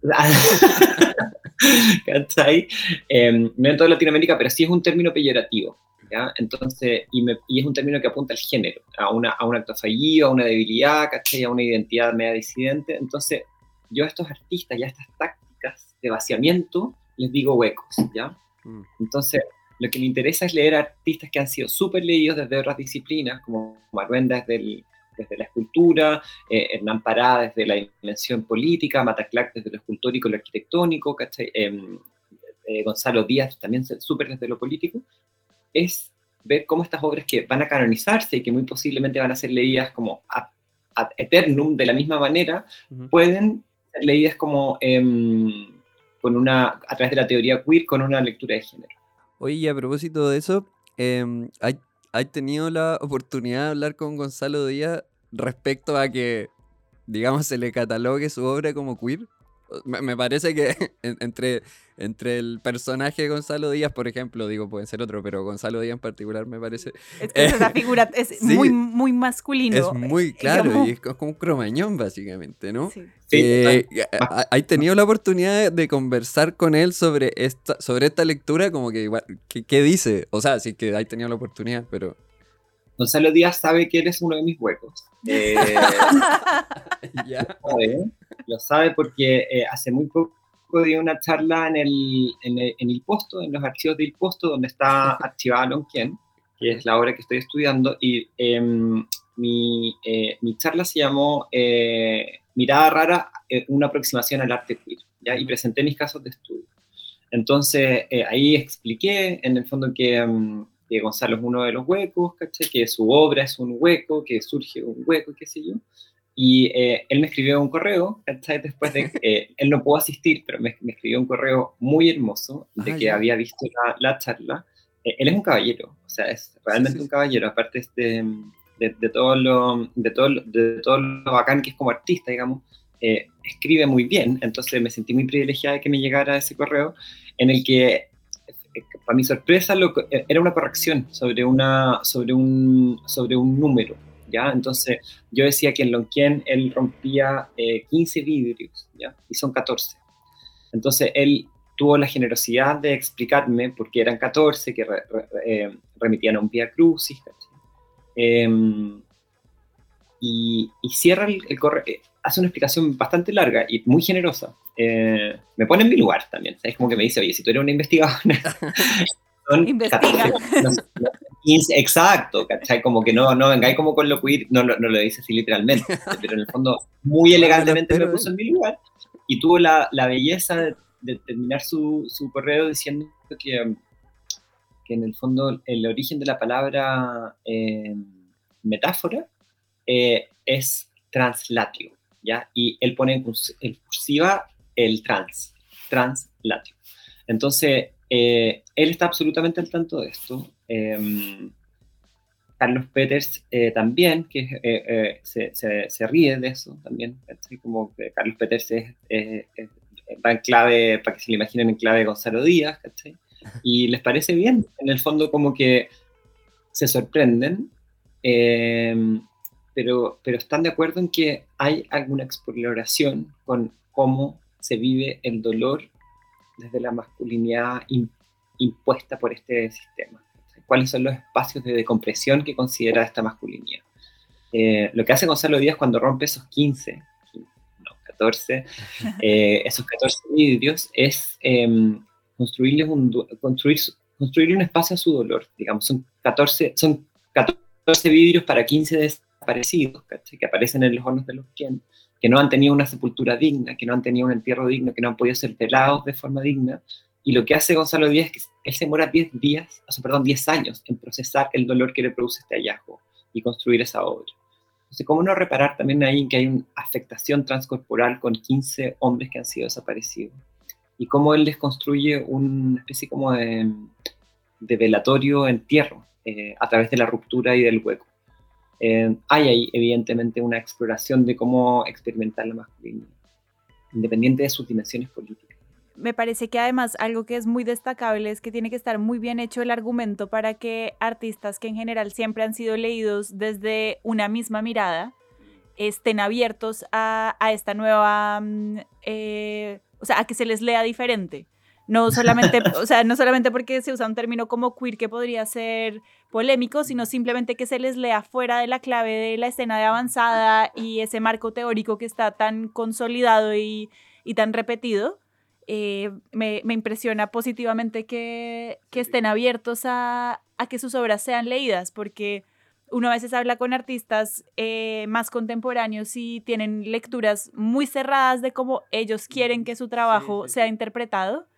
[laughs] ¿Cachai? Eh, no en toda Latinoamérica, pero sí es un término peyorativo, ¿ya? Entonces, y, me, y, es un término que apunta al género, a, una, a un acto fallido, a una debilidad, ¿cachai? A una identidad media disidente. Entonces, yo a estos artistas y a estas tácticas de vaciamiento, les digo huecos, ¿ya? Mm. Entonces, lo que me interesa es leer artistas que han sido súper leídos desde otras disciplinas, como Maruenda desde, desde la escultura, eh, Hernán Pará desde la dimensión política, Mataclac desde lo escultórico y lo arquitectónico, em, eh, Gonzalo Díaz también súper desde lo político, es ver cómo estas obras que van a canonizarse y que muy posiblemente van a ser leídas como ad, eternum de la misma manera, pueden ser leídas como... Em, con una, a través de la teoría queer con una lectura de género. Oye, y a propósito de eso, eh, ¿hay, tenido la oportunidad de hablar con Gonzalo Díaz respecto a que, digamos, se le catalogue su obra como queer? Me, parece que [laughs] entre, entre el personaje de Gonzalo Díaz, por ejemplo, digo, puede ser otro, pero Gonzalo Díaz en particular me parece. Es que [laughs] es figura, es muy, muy masculino. Es muy claro, y es como un cromañón, básicamente, ¿no? Sí. Eh, ¿Hay tenido la oportunidad de conversar con él sobre esta, sobre esta lectura? Como que igual, ¿qué, dice? O sea, sí que hay tenido la oportunidad, pero. Gonzalo Díaz sabe que eres uno de mis huecos. [laughs] Eh, ya. Lo sabe, porque eh, hace muy poco dio una charla en el, en el, en el Posto, en los archivos del Posto, donde está [laughs] archivada Lonquien, que es la obra que estoy estudiando, y em, mi, mi, charla se llamó Mirada Rara, una aproximación al arte queer, ¿ya? y presenté mis casos de estudio. Entonces, ahí expliqué, en el fondo, que... Em, que Gonzalo es uno de los huecos, que su obra es un hueco, que surge un hueco, qué sé yo. Y eh, él me escribió un correo, ¿cachai? Después de que eh, él no pudo asistir, pero me, escribió un correo muy hermoso de que había visto la, charla. Eh, él es un caballero, o sea, es realmente un caballero, aparte de, de, de, todo lo, de, todo, de todo lo bacán que es como artista, digamos, escribe muy bien, entonces me sentí muy privilegiada de que me llegara ese correo en el que eh, para mi sorpresa, lo, eh, era una corrección sobre, una, sobre, un, sobre un número, ¿ya? Entonces, yo decía que en Lonquien él rompía 15 eh, vidrios, ¿ya? Y son 14. Entonces, él tuvo la generosidad de explicarme por qué eran 14, que eh, remitían a un Via Crucis, em, y, cierra el, correo, eh, hace una explicación bastante larga y muy generosa. Eh, me pone en mi lugar también, es como que me dice, oye, si tú eres una investigadora, [laughs] Investiga. exacto, ¿cachai? Como que no, no vengáis como con lo queer, no, no, lo dice así literalmente, [laughs] pero en el fondo muy elegantemente me puso en mi lugar y tuvo la, la belleza de, terminar su, su, correo diciendo que, que, en el fondo el origen de la palabra eh, metáfora eh, es translatio, ¿ya? Y él pone en cursiva el trans, translatio. Entonces, eh, él está absolutamente al tanto de esto. Em, Carlos Peters eh, también, que eh, se, se, ríe de eso también. Como que Carlos Peters es, va en clave, para que se le imaginen, en clave de Gonzalo Díaz. Y les parece bien. En el fondo, como que se sorprenden, em, pero, pero están de acuerdo en que hay alguna exploración con cómo se vive el dolor desde la masculinidad impuesta por este sistema. ¿Cuáles son los espacios de decompresión que considera esta masculinidad? Eh, lo que hace Gonzalo Díaz cuando rompe esos 15, no, 14, [laughs] eh, esos 14 vidrios es em, construirles un, construir, construirle un espacio a su dolor. Digamos, son 14, son 14 vidrios para 15 desaparecidos que aparecen en los hornos de los quien que no han tenido una sepultura digna, que no han tenido un entierro digno, que no han podido ser pelados de forma digna. Y lo que hace Gonzalo Díaz es que él se demora 10 días, perdón, 10 años en procesar el dolor que le produce este hallazgo y construir esa obra. Entonces, ¿cómo no reparar también ahí que hay una afectación transcorporal con 15 hombres que han sido desaparecidos? Y cómo él les construye una especie como de, de velatorio entierro eh, a través de la ruptura y del hueco. Eh, hay ahí evidentemente una exploración de cómo experimentar la masculinidad, independiente de sus dimensiones políticas. Me parece que además algo que es muy destacable es que tiene que estar muy bien hecho el argumento para que artistas que en general siempre han sido leídos desde una misma mirada estén abiertos a, esta nueva, mm, eh, o sea, a que se les lea diferente. No solamente, o sea, no solamente porque se usa un término como queer que podría ser polémico, sino simplemente que se les lea fuera de la clave de la escena de avanzada y ese marco teórico que está tan consolidado y, tan repetido. Eh, me, impresiona positivamente que, estén abiertos a, que sus obras sean leídas, porque uno a veces habla con artistas eh, más contemporáneos y tienen lecturas muy cerradas de cómo ellos quieren que su trabajo sea interpretado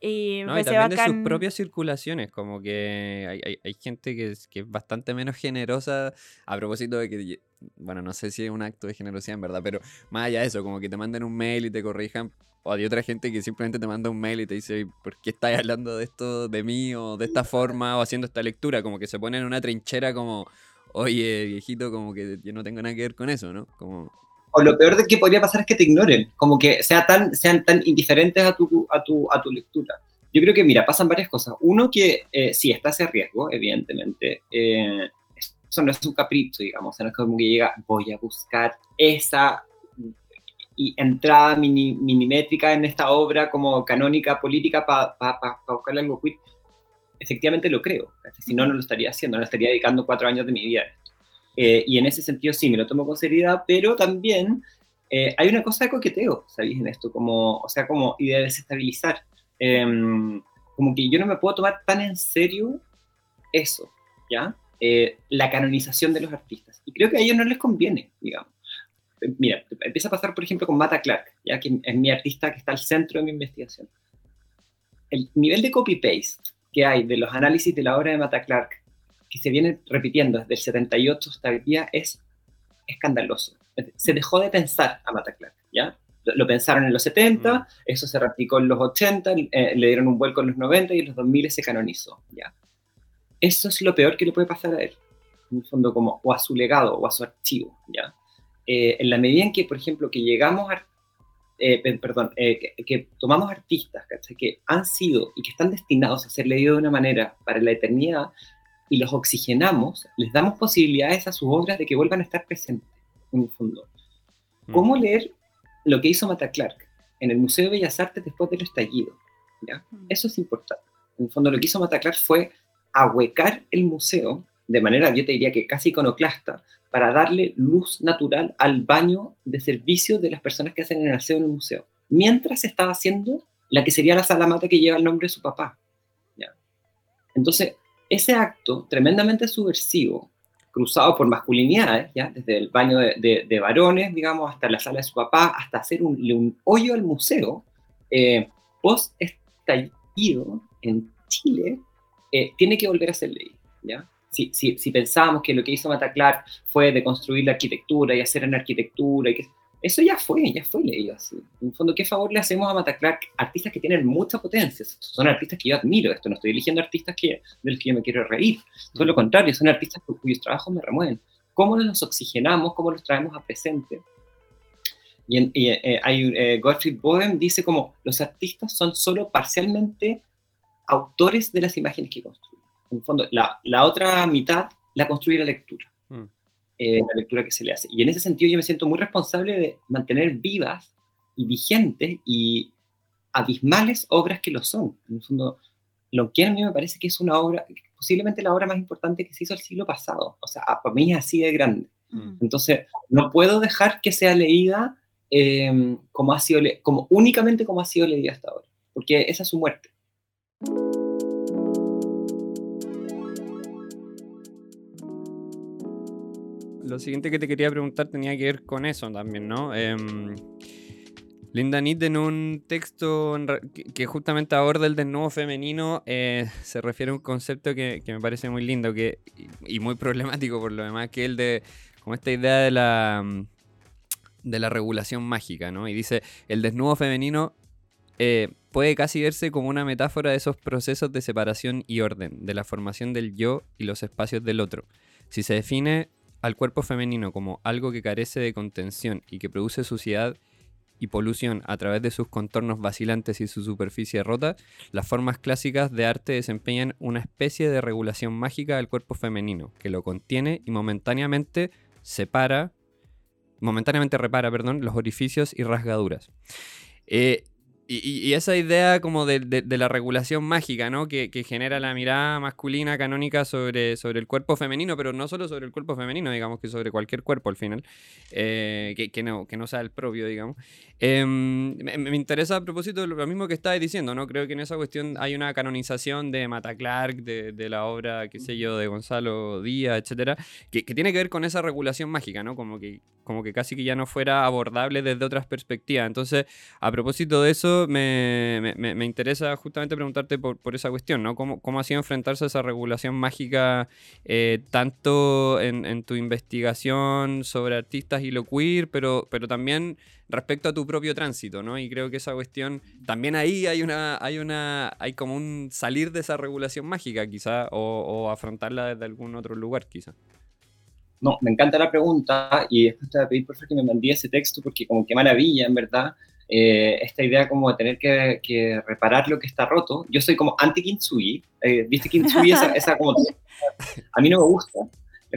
y, no, y también de sus propias circulaciones, como que hay, hay, hay gente que es, que es, bastante menos generosa a propósito de que, bueno, no sé si es un acto de generosidad en verdad, pero más allá de eso, como que te manden un mail y te corrijan, o hay otra gente que simplemente te manda un mail y te dice, ¿por qué estás hablando de esto de mí o de esta forma o haciendo esta lectura? Como que se ponen en una trinchera como, oye, viejito, como que yo no tengo nada que ver con eso, ¿no? Como o lo peor de que podría pasar es que te ignoren, como que sea tan, sean tan indiferentes a tu, a, tu, a tu lectura. Yo creo que, mira, pasan varias cosas. Uno, que eh, sí, está ese riesgo, evidentemente. Eh, eso no es un capricho, digamos, no es como que llega, voy a buscar esa y entrada minimétrica en esta obra como canónica política para pa, pa, buscarle algo queer. Efectivamente lo creo, si no, no lo estaría haciendo, no estaría dedicando cuatro años de mi vida eh, y en ese sentido sí, me lo tomo con seriedad, pero también eh, hay una cosa de coqueteo, ¿sabéis? En esto, como, o sea, como, y de desestabilizar. Em, como que yo no me puedo tomar tan en serio eso, ¿ya? Eh, la canonización de los artistas. Y creo que a ellos no les conviene, digamos. Mira, empieza a pasar, por ejemplo, con Mata Clark, ya que es mi artista que está al centro de mi investigación. El nivel de copy-paste que hay de los análisis de la obra de Mata Clark que se viene repitiendo desde el 78 hasta el día es escandaloso. Se dejó de pensar a Mata Clark, ¿ya? Lo, pensaron en los 70, mm. eso se replicó en los 80, eh, le dieron un vuelco en los 90 y en los 2000 se canonizó, ¿ya? Eso es lo peor que le puede pasar a él, en el fondo como, o a su legado, o a su archivo, ¿ya? Eh, en la medida en que, por ejemplo, que llegamos a, eh, perdón, que, que, tomamos artistas que han sido y que están destinados a ser leídos de una manera para la eternidad, y los oxigenamos, les damos posibilidades a sus obras de que vuelvan a estar presentes, en el fondo. Mm. ¿Cómo leer lo que hizo Mata Clark en el Museo de Bellas Artes después del estallido? ¿ya? Eso es importante. En el fondo lo que hizo Mataclar fue ahuecar el museo de manera, yo te diría que casi iconoclasta, para darle luz natural al baño de servicio de las personas que hacen el aseo en el museo, mientras estaba haciendo la que sería la salamata que lleva el nombre de su papá. ¿ya? Entonces, ese acto tremendamente subversivo, cruzado por masculinidades, ¿ya? desde el baño de, varones, digamos, hasta la sala de su papá, hasta hacer un, hoyo al museo, eh, post estallido en Chile, eh, tiene que volver a ser ley. ¿ya? Si, si, si pensábamos que lo que hizo Mataclar fue de construir la arquitectura y hacer en arquitectura y que eso ya fue, ya fue leído así. En el fondo, ¿qué favor le hacemos a Mataclar? Artistas que tienen mucha potencia, son artistas que yo admiro, esto no estoy eligiendo artistas que, de los que yo me quiero reír, todo lo contrario, son artistas cuyos trabajos me remueven. ¿Cómo los oxigenamos? ¿Cómo los traemos a presente? Y, eh, hay, eh, Gottfried Bohem dice como los artistas son solo parcialmente autores de las imágenes que construyen. En el fondo, la, la otra mitad la construye la lectura. Eh, la lectura que se le hace. Y en ese sentido yo me siento muy responsable de mantener vivas y vigentes y abismales obras que lo son. En el fondo, lo que a mí me parece que es una obra, posiblemente la obra más importante que se hizo el siglo pasado. O sea, para mí es así de grande. Mm. Entonces, no puedo dejar que sea leída em, como, ha sido como únicamente como ha sido leída hasta ahora, porque esa es su muerte. Lo siguiente que te quería preguntar tenía que ver con eso también, ¿no? Em, Linda Nitt en un texto que, justamente aborda el desnudo femenino eh, se refiere a un concepto que, me parece muy lindo que, y muy problemático por lo demás, que es el de como esta idea de la, de la regulación mágica, ¿no? Y dice, el desnudo femenino eh, puede casi verse como una metáfora de esos procesos de separación y orden, de la formación del yo y los espacios del otro. Si se define al cuerpo femenino como algo que carece de contención y que produce suciedad y polución a través de sus contornos vacilantes y su superficie rota, las formas clásicas de arte desempeñan una especie de regulación mágica del cuerpo femenino, que lo contiene y momentáneamente separa, momentáneamente repara, perdón, los orificios y rasgaduras. Eh, y, esa idea como de, la regulación mágica, ¿no? Que, genera la mirada masculina canónica sobre, sobre el cuerpo femenino, pero no solo sobre el cuerpo femenino, digamos, que sobre cualquier cuerpo al final, eh, que, no, que no sea el propio, digamos. Em, me, interesa a propósito de lo mismo que estabas diciendo, ¿no? Creo que en esa cuestión hay una canonización de Mata Clark, de, la obra, qué sé yo, de Gonzalo Díaz, etcétera, que, tiene que ver con esa regulación mágica, ¿no? Como que, como que casi que ya no fuera abordable desde otras perspectivas. Entonces, a propósito de eso, me, me, interesa justamente preguntarte por, por, esa cuestión, ¿no? ¿Cómo, ¿Cómo ha sido enfrentarse a esa regulación mágica eh, tanto en, en, tu investigación sobre artistas y lo queer, pero, pero también respecto a tu propio tránsito, ¿no? Y creo que esa cuestión, también ahí hay una, hay una, hay como un salir de esa regulación mágica, quizá, o, o afrontarla desde algún otro lugar, quizá. No, me encanta la pregunta y después te voy a pedir por favor que me mandé ese texto porque como qué maravilla, en verdad, eh, esta idea como de tener que, reparar lo que está roto. Yo soy como anti-Kintsugi, eh, ¿viste Kintsugi? Esa, esa como... [laughs] A mí no me gusta,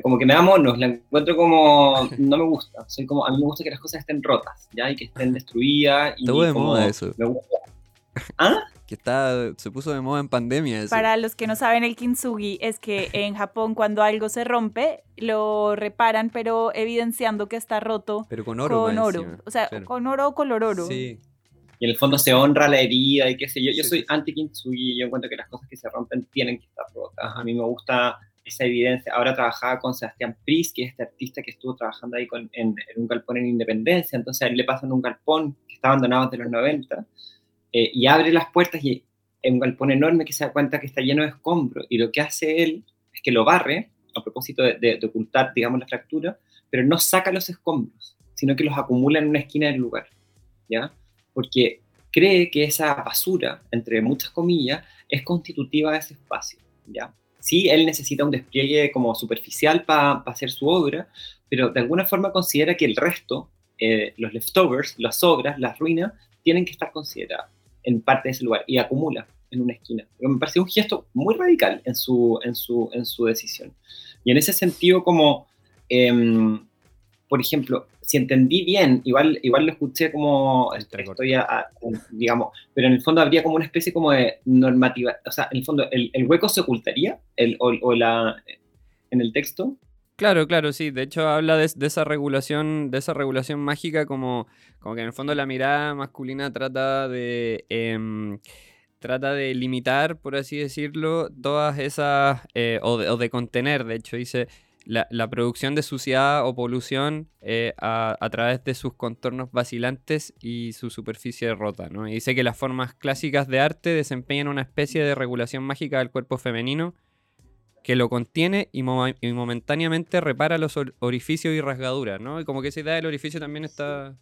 como que me da monos, la encuentro como... No me gusta, soy como... A mí me gusta que las cosas estén rotas, ¿ya? Y que estén destruidas. Y de moda eso. Me gusta. ¿Ah? que está, se puso de moda en pandemia. Para los que no saben, el kintsugi es que en Japón cuando algo se rompe, lo reparan, pero evidenciando que está roto. Pero con oro. Con oro. O sea, con oro o color oro. Sí. Y en el fondo se honra la herida y qué sé yo. Yo soy anti-kintsugi y yo encuentro que las cosas que se rompen tienen que estar rotas. A mí me gusta esa evidencia. Ahora trabajaba con Sebastián Pris, que es este artista que estuvo trabajando ahí con, en, un galpón en Independencia. Entonces a él le pasan un galpón que está abandonado desde los 90 eh, y abre las puertas y es un galpón enorme que se da cuenta que está lleno de escombros y lo que hace él es que lo barre a propósito de, ocultar, digamos, la fractura, pero no saca los escombros, sino que los acumula en una esquina del lugar, ¿ya? Porque cree que esa basura, entre muchas comillas, es constitutiva de ese espacio, ¿ya? Sí, él necesita un despliegue como superficial para hacer su obra, pero de alguna forma considera que el resto, eh, los leftovers, las obras, las ruinas, tienen que estar consideradas en parte de ese lugar y acumula en una esquina. me parece un gesto muy radical en su, en su, decisión. Y en ese sentido, como, em, por ejemplo, si entendí bien, igual, igual lo escuché como, estoy digamos, pero en el fondo habría como una especie como de normativa, o sea, en el fondo, ¿el, hueco se ocultaría el, o, la, en el texto? Claro, claro, sí. De hecho, habla de, esa regulación, de esa regulación mágica, como, como que en el fondo la mirada masculina trata de em, trata de limitar, por así decirlo, todas esas eh, o, de, o, de, contener. De hecho, dice la, producción de suciedad o polución eh, a, través de sus contornos vacilantes y su superficie rota. ¿no? Y dice que las formas clásicas de arte desempeñan una especie de regulación mágica del cuerpo femenino que lo contiene y, momentáneamente repara los orificios y rasgaduras. ¿no? Y como que esa idea del orificio también está...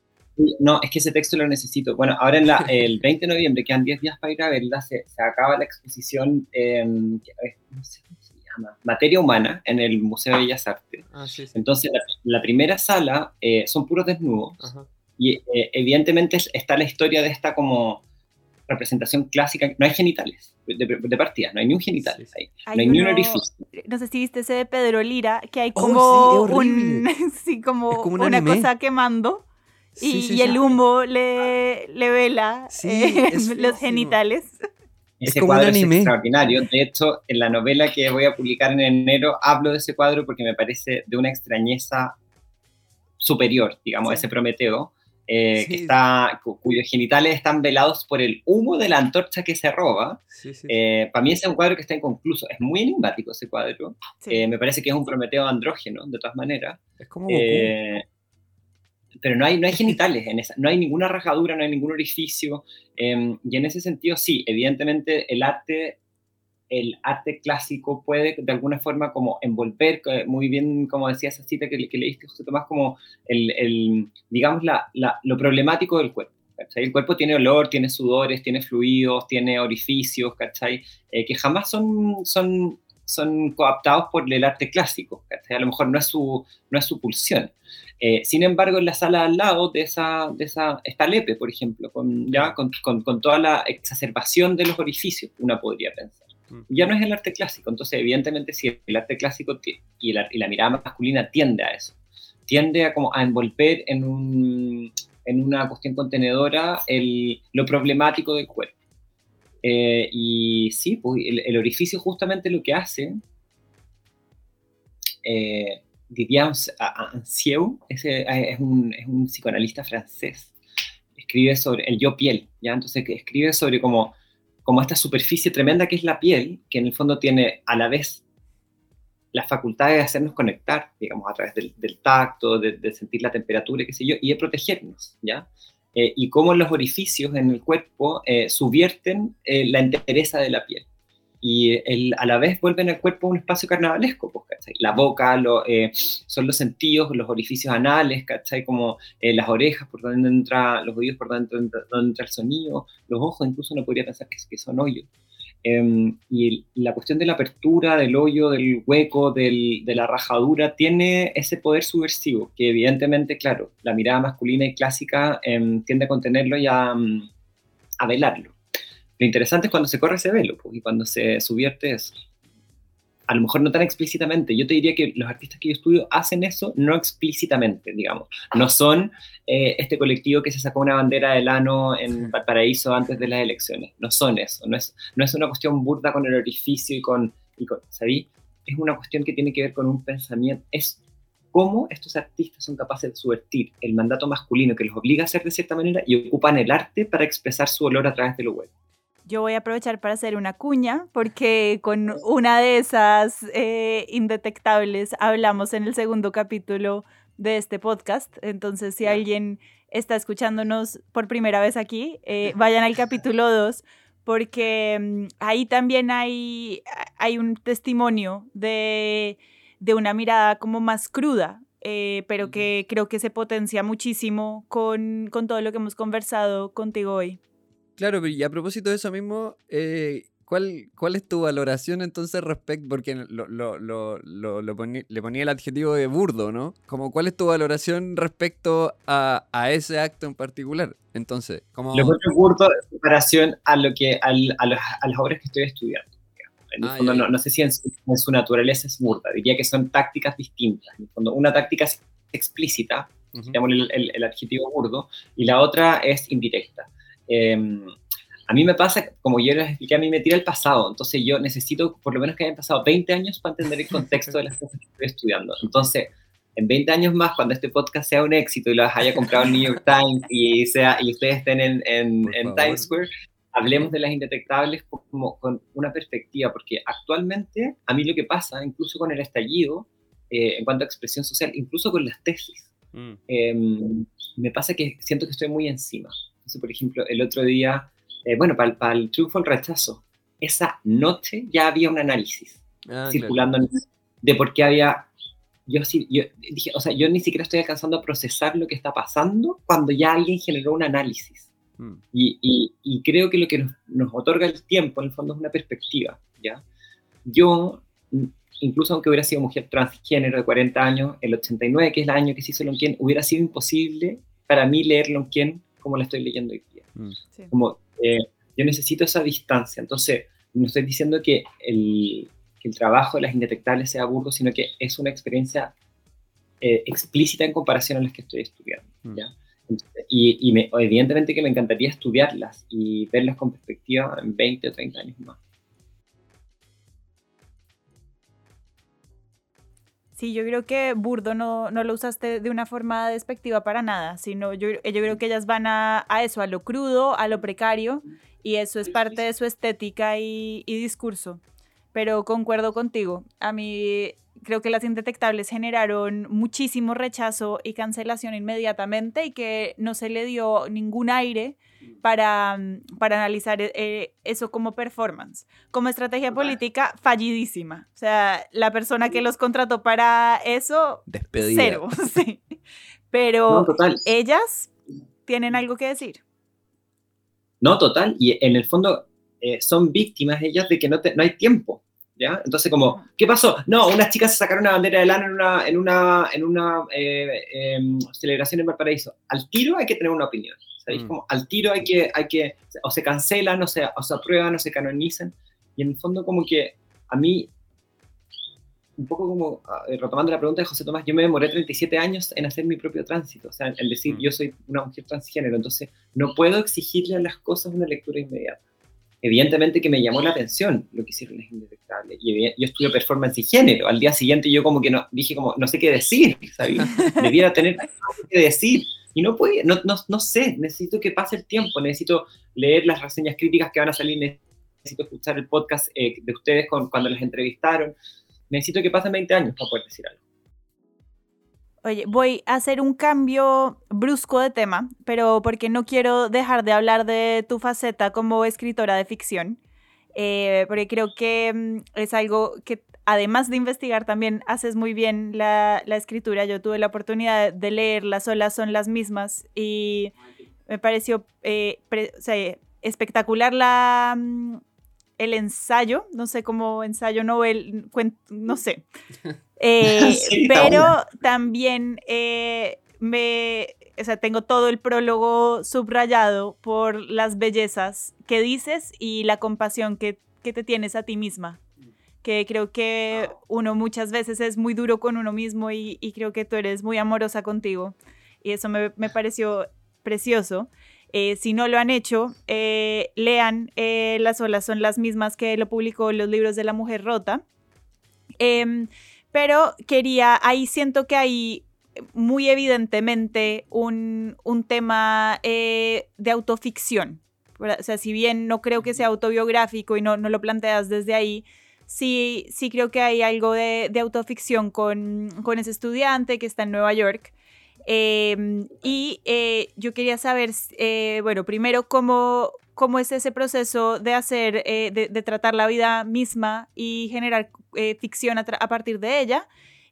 No, es que ese texto lo necesito. Bueno, ahora en la, [laughs] el 20 de noviembre, quedan 10 días para ir a verla, se, acaba la exposición, eh, no sé, Materia Humana en el Museo de Bellas Artes. Ah, Entonces, la, primera sala eh, son puros desnudos. Y eh, evidentemente está la historia de esta como representación clásica. No hay genitales de, partida, no hay ni un genital ahí, no hay ni un orificio. No sé si viste ese de Pedro Lira, que hay oh, como, un, [laughs] sí, como, una cosa quemando. y, el humo le, le vela eh, [laughs] los genitales. Ese cuadro es extraordinario. De hecho, en la novela que voy a publicar en enero hablo de ese cuadro porque me parece de una extrañeza superior, digamos, ese Prometeo, eh, que está, cuyos genitales están velados por el humo de la antorcha que se roba. Eh, para mí ese es un cuadro que está inconcluso. Es muy enigmático ese cuadro. Eh, me parece que es un Prometeo andrógeno, de todas maneras. Es como pero no hay, no hay genitales en esa, no hay ninguna rajadura, no hay ningún orificio, em, y en ese sentido sí, evidentemente el arte, el arte clásico puede de alguna forma como envolver, muy bien como decía esa cita que, que leíste José Tomás, como el, el digamos, la, lo problemático del cuerpo. El cuerpo tiene olor, tiene sudores, tiene fluidos, tiene orificios. Eh, que jamás son, son, son coaptados por el arte clásico. A lo mejor no es su, no es su pulsión. Eh, sin embargo, en la sala al lado de esa, de esa está Lepe, por ejemplo, con, ya, con, con, toda la exacerbación de los orificios, una podría pensar. Mm. Ya no es el arte clásico, entonces evidentemente si el arte clásico y la, y la mirada masculina tiende a eso, tiende a, como a envolver en, un, en una cuestión contenedora el, lo problemático del cuerpo. Eh, y sí, pues el, orificio justamente lo que hace... Eh, Didier Ancieux ese es un, es un psicoanalista francés, escribe sobre el yo piel, ¿ya? Entonces escribe sobre como, como esta superficie tremenda que es la piel, que en el fondo tiene a la vez la facultad de hacernos conectar, digamos, a través del, tacto, de, sentir la temperatura, qué sé yo, y de protegernos, ¿ya? Eh, y cómo los orificios en el cuerpo eh, subvierten eh, la entereza de la piel y el, a la vez vuelven al cuerpo un espacio carnavalesco, pues, La boca lo, eh, son los sentidos, los orificios anales, ¿cachai? Como eh, las orejas por donde entra, los oídos por donde entra, donde entra el sonido, los ojos incluso uno podría pensar que, que son hoyos. Em, y la cuestión de la apertura, del hoyo, del hueco, del, de la rajadura, tiene ese poder subversivo, que evidentemente, claro, la mirada masculina y clásica em, tiende a contenerlo y a, mm, a velarlo. Lo interesante es cuando se corre ese velo pues, y cuando se subvierte eso. A lo mejor no tan explícitamente. Yo te diría que los artistas que yo estudio hacen eso no explícitamente, digamos. No son eh, este colectivo que se sacó una bandera del ano en Valparaíso antes de las elecciones. No son eso. No es, no es una cuestión burda con el orificio y con, y ¿sabí? Es una cuestión que tiene que ver con un pensamiento. Es cómo estos artistas son capaces de subvertir el mandato masculino que los obliga a ser de cierta manera y ocupan el arte para expresar su olor a través de lo web yo voy a aprovechar para hacer una cuña, porque con una de esas eh, indetectables hablamos en el segundo capítulo de este podcast. Entonces, si alguien está escuchándonos por primera vez aquí, eh, vayan al capítulo 2, porque mm, ahí también hay, hay un testimonio de, de una mirada como más cruda, eh, pero que creo que se potencia muchísimo con, con todo lo que hemos conversado contigo hoy. Claro, y a propósito de eso mismo, eh, ¿cuál, ¿cuál es tu valoración entonces respecto? Porque lo, lo, lo, le ponía el adjetivo de burdo, ¿no? Como, ¿Cuál es tu valoración respecto a, a ese acto en particular? Entonces, como... Lo pongo burdo en comparación a, lo que, a, a, las obras que estoy estudiando. En el ah, fondo, no, no, sé si en su, naturaleza es burda, diría que son tácticas distintas. En el fondo, una táctica es explícita, el, adjetivo burdo, y la otra es indirecta. Em, a mí me pasa, como yo les expliqué, a mí me tira el pasado, entonces yo necesito por lo menos que hayan pasado 20 años para entender el contexto de las cosas que estoy estudiando. Entonces, en 20 años más, cuando este podcast sea un éxito y lo haya comprado el New York Times y, sea, y ustedes estén en, en, Times Square, hablemos de las indetectables como con una perspectiva, porque actualmente a mí lo que pasa, incluso con el estallido, eh, en cuanto a expresión social, incluso con las tesis, mm. em, me pasa que siento que estoy muy encima. Entonces, por ejemplo, el otro día eh, bueno, para, el triunfo el rechazo, esa noche ya había un análisis ah, circulando de por qué había... Yo, yo dije, o sea, yo ni siquiera estoy alcanzando a procesar lo que está pasando cuando ya alguien generó un análisis. Mm. Y, y, creo que lo que nos, nos, otorga el tiempo, en el fondo, es una perspectiva, ¿ya? Yo, incluso aunque hubiera sido mujer transgénero de 40 años, el 89, que es el año que se hizo Lonquien, hubiera sido imposible para mí leer Lonquien como la estoy leyendo hoy día. Mm. Como eh, yo necesito esa distancia. Entonces, no estoy diciendo que el, el trabajo de las indetectables sea burdo, sino que es una experiencia eh, explícita en comparación a las que estoy estudiando. Mm. y, y evidentemente que me encantaría estudiarlas y verlas con perspectiva en 20 o 30 años más. Sí, yo creo que burdo no, no lo usaste de una forma despectiva para nada, sino yo, yo creo que ellas van a, a, eso, a lo crudo, a lo precario, y eso es parte de su estética y, y discurso. Pero concuerdo contigo, a mí creo que las indetectables generaron muchísimo rechazo y cancelación inmediatamente y que no se le dio ningún aire para, mm, para analizar eh, eh, eso como performance. Como estrategia política, fallidísima. O sea, la persona que los contrató para eso, Despedida. cero. [laughs] Sí. Pero ellas tienen algo que decir. No, total. Y en el fondo eh, son víctimas ellas de que no, no hay tiempo. Entonces, como, ¿qué pasó? No, unas chicas se sacaron una bandera de lana en una, en una, en una eh, em, celebración en Valparaíso. Al tiro hay que tener una opinión, ¿sabéis? Mm. Como, al tiro hay que, hay que, o se cancelan, o se, o se aprueban, o se canonizan. Y en el fondo, como que a mí, un poco como, retomando la pregunta de José Tomás, yo me demoré 37 años en hacer mi propio tránsito, o sea, en decir, mm. yo soy una mujer transgénero, entonces no puedo exigirle a las cosas una lectura inmediata evidentemente que me llamó la atención lo que hicieron las indetectables. Y yo estudio performance y género. Al día siguiente yo como que no, dije como, no sé qué decir, [laughs] ¿sabes? Debiera tener algo que decir. Y no puede, no, no, no, sé, necesito que pase el tiempo, necesito leer las reseñas críticas que van a salir, necesito escuchar el podcast eh, de ustedes con, cuando les entrevistaron. Necesito que pasen 20 años para poder decir algo. Oye, voy a hacer un cambio brusco de tema, pero porque no quiero dejar de hablar de tu faceta como escritora de ficción, eh, porque creo que mm, es algo que además de investigar también haces muy bien la, escritura. Yo tuve la oportunidad de leer Las olas son las mismas y me pareció eh, espectacular la, mm, el ensayo, no sé cómo ensayo novel, no sé. [laughs] Eh, pero también eh, me, o sea, tengo todo el prólogo subrayado por las bellezas que dices y la compasión que, que te tienes a ti misma que creo que uno muchas veces es muy duro con uno mismo y, y creo que tú eres muy amorosa contigo. Y eso me, me pareció precioso. Eh, si no lo han hecho, eh, lean eh, Las olas son las mismas que lo publicó los libros de la mujer rota. Em, pero quería, ahí siento que hay muy evidentemente un, un tema de autoficción. O sea, si bien no creo que sea autobiográfico y no, no lo planteas desde ahí, sí, sí creo que hay algo de, de autoficción con, con, ese estudiante que está en Nueva York. Em, y eh, yo quería saber, eh, bueno, primero, cómo, cómo es ese proceso de hacer, eh, de, tratar la vida misma y generar ficción a, partir de ella.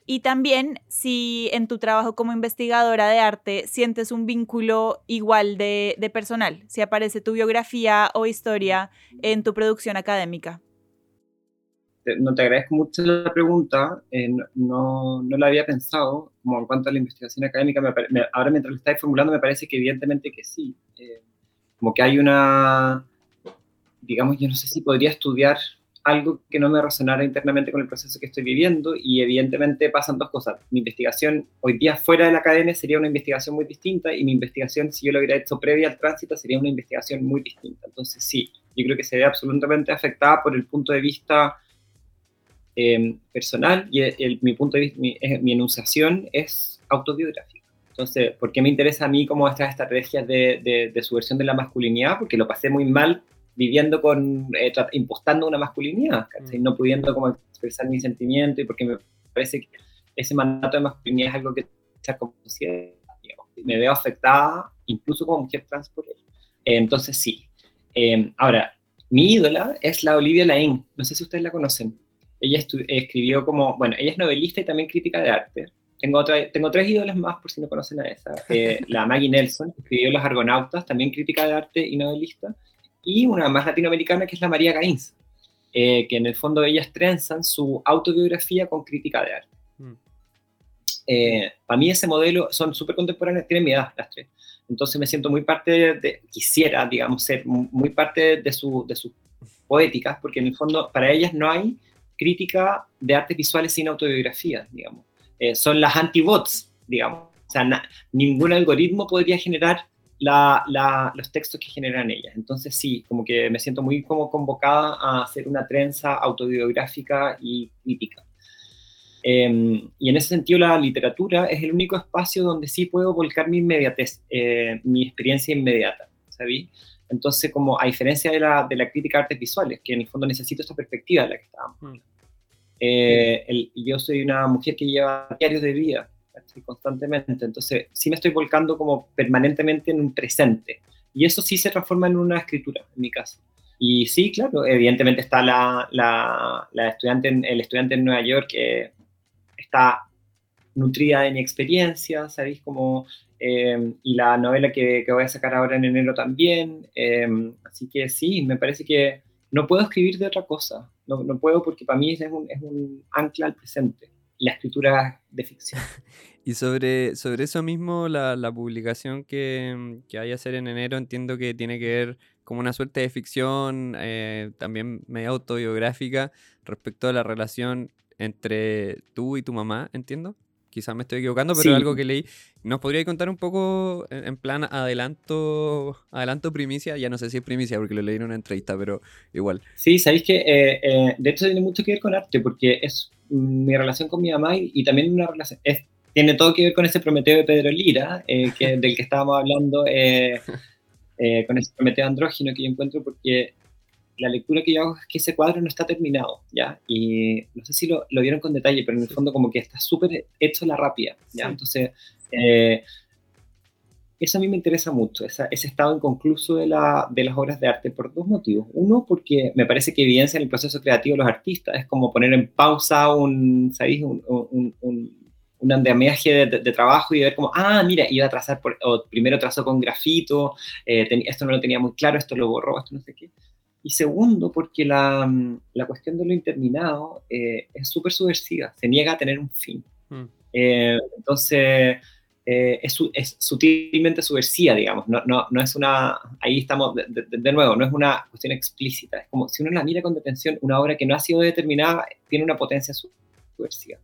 Y también si en tu trabajo como investigadora de arte sientes un vínculo igual de, de personal, si aparece tu biografía o historia en tu producción académica no te agradezco mucho la pregunta, eh, no, no, la había pensado, como en cuanto a la investigación académica, ahora mientras lo estáis formulando me parece que evidentemente que sí, eh, como que hay una, digamos, yo no sé si podría estudiar algo que no me resonara internamente con el proceso que estoy viviendo y evidentemente pasan dos cosas. Mi investigación hoy día fuera de la academia sería una investigación muy distinta y mi investigación, si yo lo hubiera hecho previa al tránsito, sería una investigación muy distinta. Entonces sí, yo creo que se ve absolutamente afectada por el punto de vista em, personal y mi punto de vista, mi, mi enunciación es autobiográfica. Entonces, ¿por qué me interesa a mí como estas estrategias de, de, de subversión de la masculinidad? Porque lo pasé muy mal viviendo con, eh, impostando una masculinidad, mm. no pudiendo como expresar mi sentimiento y porque me parece que ese mandato de masculinidad es algo que como me veo afectada incluso como mujer trans por él. Eh, entonces sí. Eh, ahora, mi ídola es la Olivia Lain, no sé si ustedes la conocen. Ella escribió como, bueno, ella es novelista y también crítica de arte. Tengo, otra, tengo tres ídolas más por si no conocen a esa. [laughs] la Maggie Nelson, escribió Los Argonautas, también crítica de arte y novelista y una más latinoamericana que es la María Gainz, eh, que en el fondo ellas trenzan su autobiografía con crítica de arte. Mm. Eh, para mí ese modelo son súper contemporáneas, tienen mi edad las tres. Entonces me siento muy parte de, quisiera, digamos, ser muy parte de, su, de sus poéticas, porque en el fondo para ellas no hay crítica de artes visuales sin autobiografía, digamos. Eh, son las anti-bots, digamos. O sea, ningún algoritmo podría generar los textos que generan ellas. Entonces sí, como que me siento muy como convocada a hacer una trenza autobiográfica y crítica. Em, y en ese sentido la literatura es el único espacio donde sí puedo volcar mi inmediatez, eh, mi experiencia inmediata, ¿sabí? Entonces, como a diferencia de la, de la crítica de artes visuales, que en el fondo necesito esta perspectiva de la que estábamos. Mm. Eh, yo soy una mujer que lleva diarios de vida, constantemente. Entonces, sí me estoy volcando como permanentemente en un presente. Y eso sí se transforma en una escritura, en mi caso. Y sí, claro, evidentemente está la, la, estudiante, en, el estudiante en Nueva York que está nutrida de mi experiencia, ¿sabéis? Como, eh, y la novela que, que, voy a sacar ahora en enero también. Eh, así que sí, me parece que no puedo escribir de otra cosa. No, no puedo porque para mí es un, es un ancla al presente, la escritura de ficción. [laughs] Y sobre, sobre eso mismo, la, la publicación que, que hay a hacer en enero, entiendo que tiene que ver como una suerte de ficción, eh, también medio autobiográfica, respecto a la relación entre tú y tu mamá, entiendo. Quizás me estoy equivocando, pero algo que leí. ¿Nos podría contar un poco en plan adelanto, adelanto primicia? Ya no sé si es primicia porque lo leí en una entrevista, pero igual. Sí, sabéis que eh, eh, de hecho tiene mucho que ver con arte, porque es mi relación con mi mamá y, y también una relación, es tiene todo que ver con ese Prometeo de Pedro Lira, eh, que, del que estábamos hablando, eh, [laughs] eh, con ese Prometeo andrógino que yo encuentro, porque la lectura que yo hago es que ese cuadro no está terminado, ¿ya? Y no sé si lo, lo vieron con detalle, pero en el fondo como que está súper hecho la rápida, ¿ya? Entonces, eso a mí me interesa mucho, ese estado inconcluso de, la, de, las obras de arte por dos motivos. Uno, porque me parece que evidencia en el proceso creativo de los artistas, es como poner en pausa un, ¿sabéis? un, un un andamiaje de, trabajo y ver como, ah, mira, iba a trazar, por, o primero trazó con grafito, eh, esto no lo tenía muy claro, esto lo borró, esto no sé qué. Y segundo, porque la, mm, la cuestión de lo interminado eh, es súper subversiva, se niega a tener un fin. Mm. Eh, entonces, es, es, sutilmente subversiva, digamos, no, no, no, es una, ahí estamos de, de, nuevo, no es una cuestión explícita, es como si uno la mira con detención, una obra que no ha sido determinada tiene una potencia subversiva.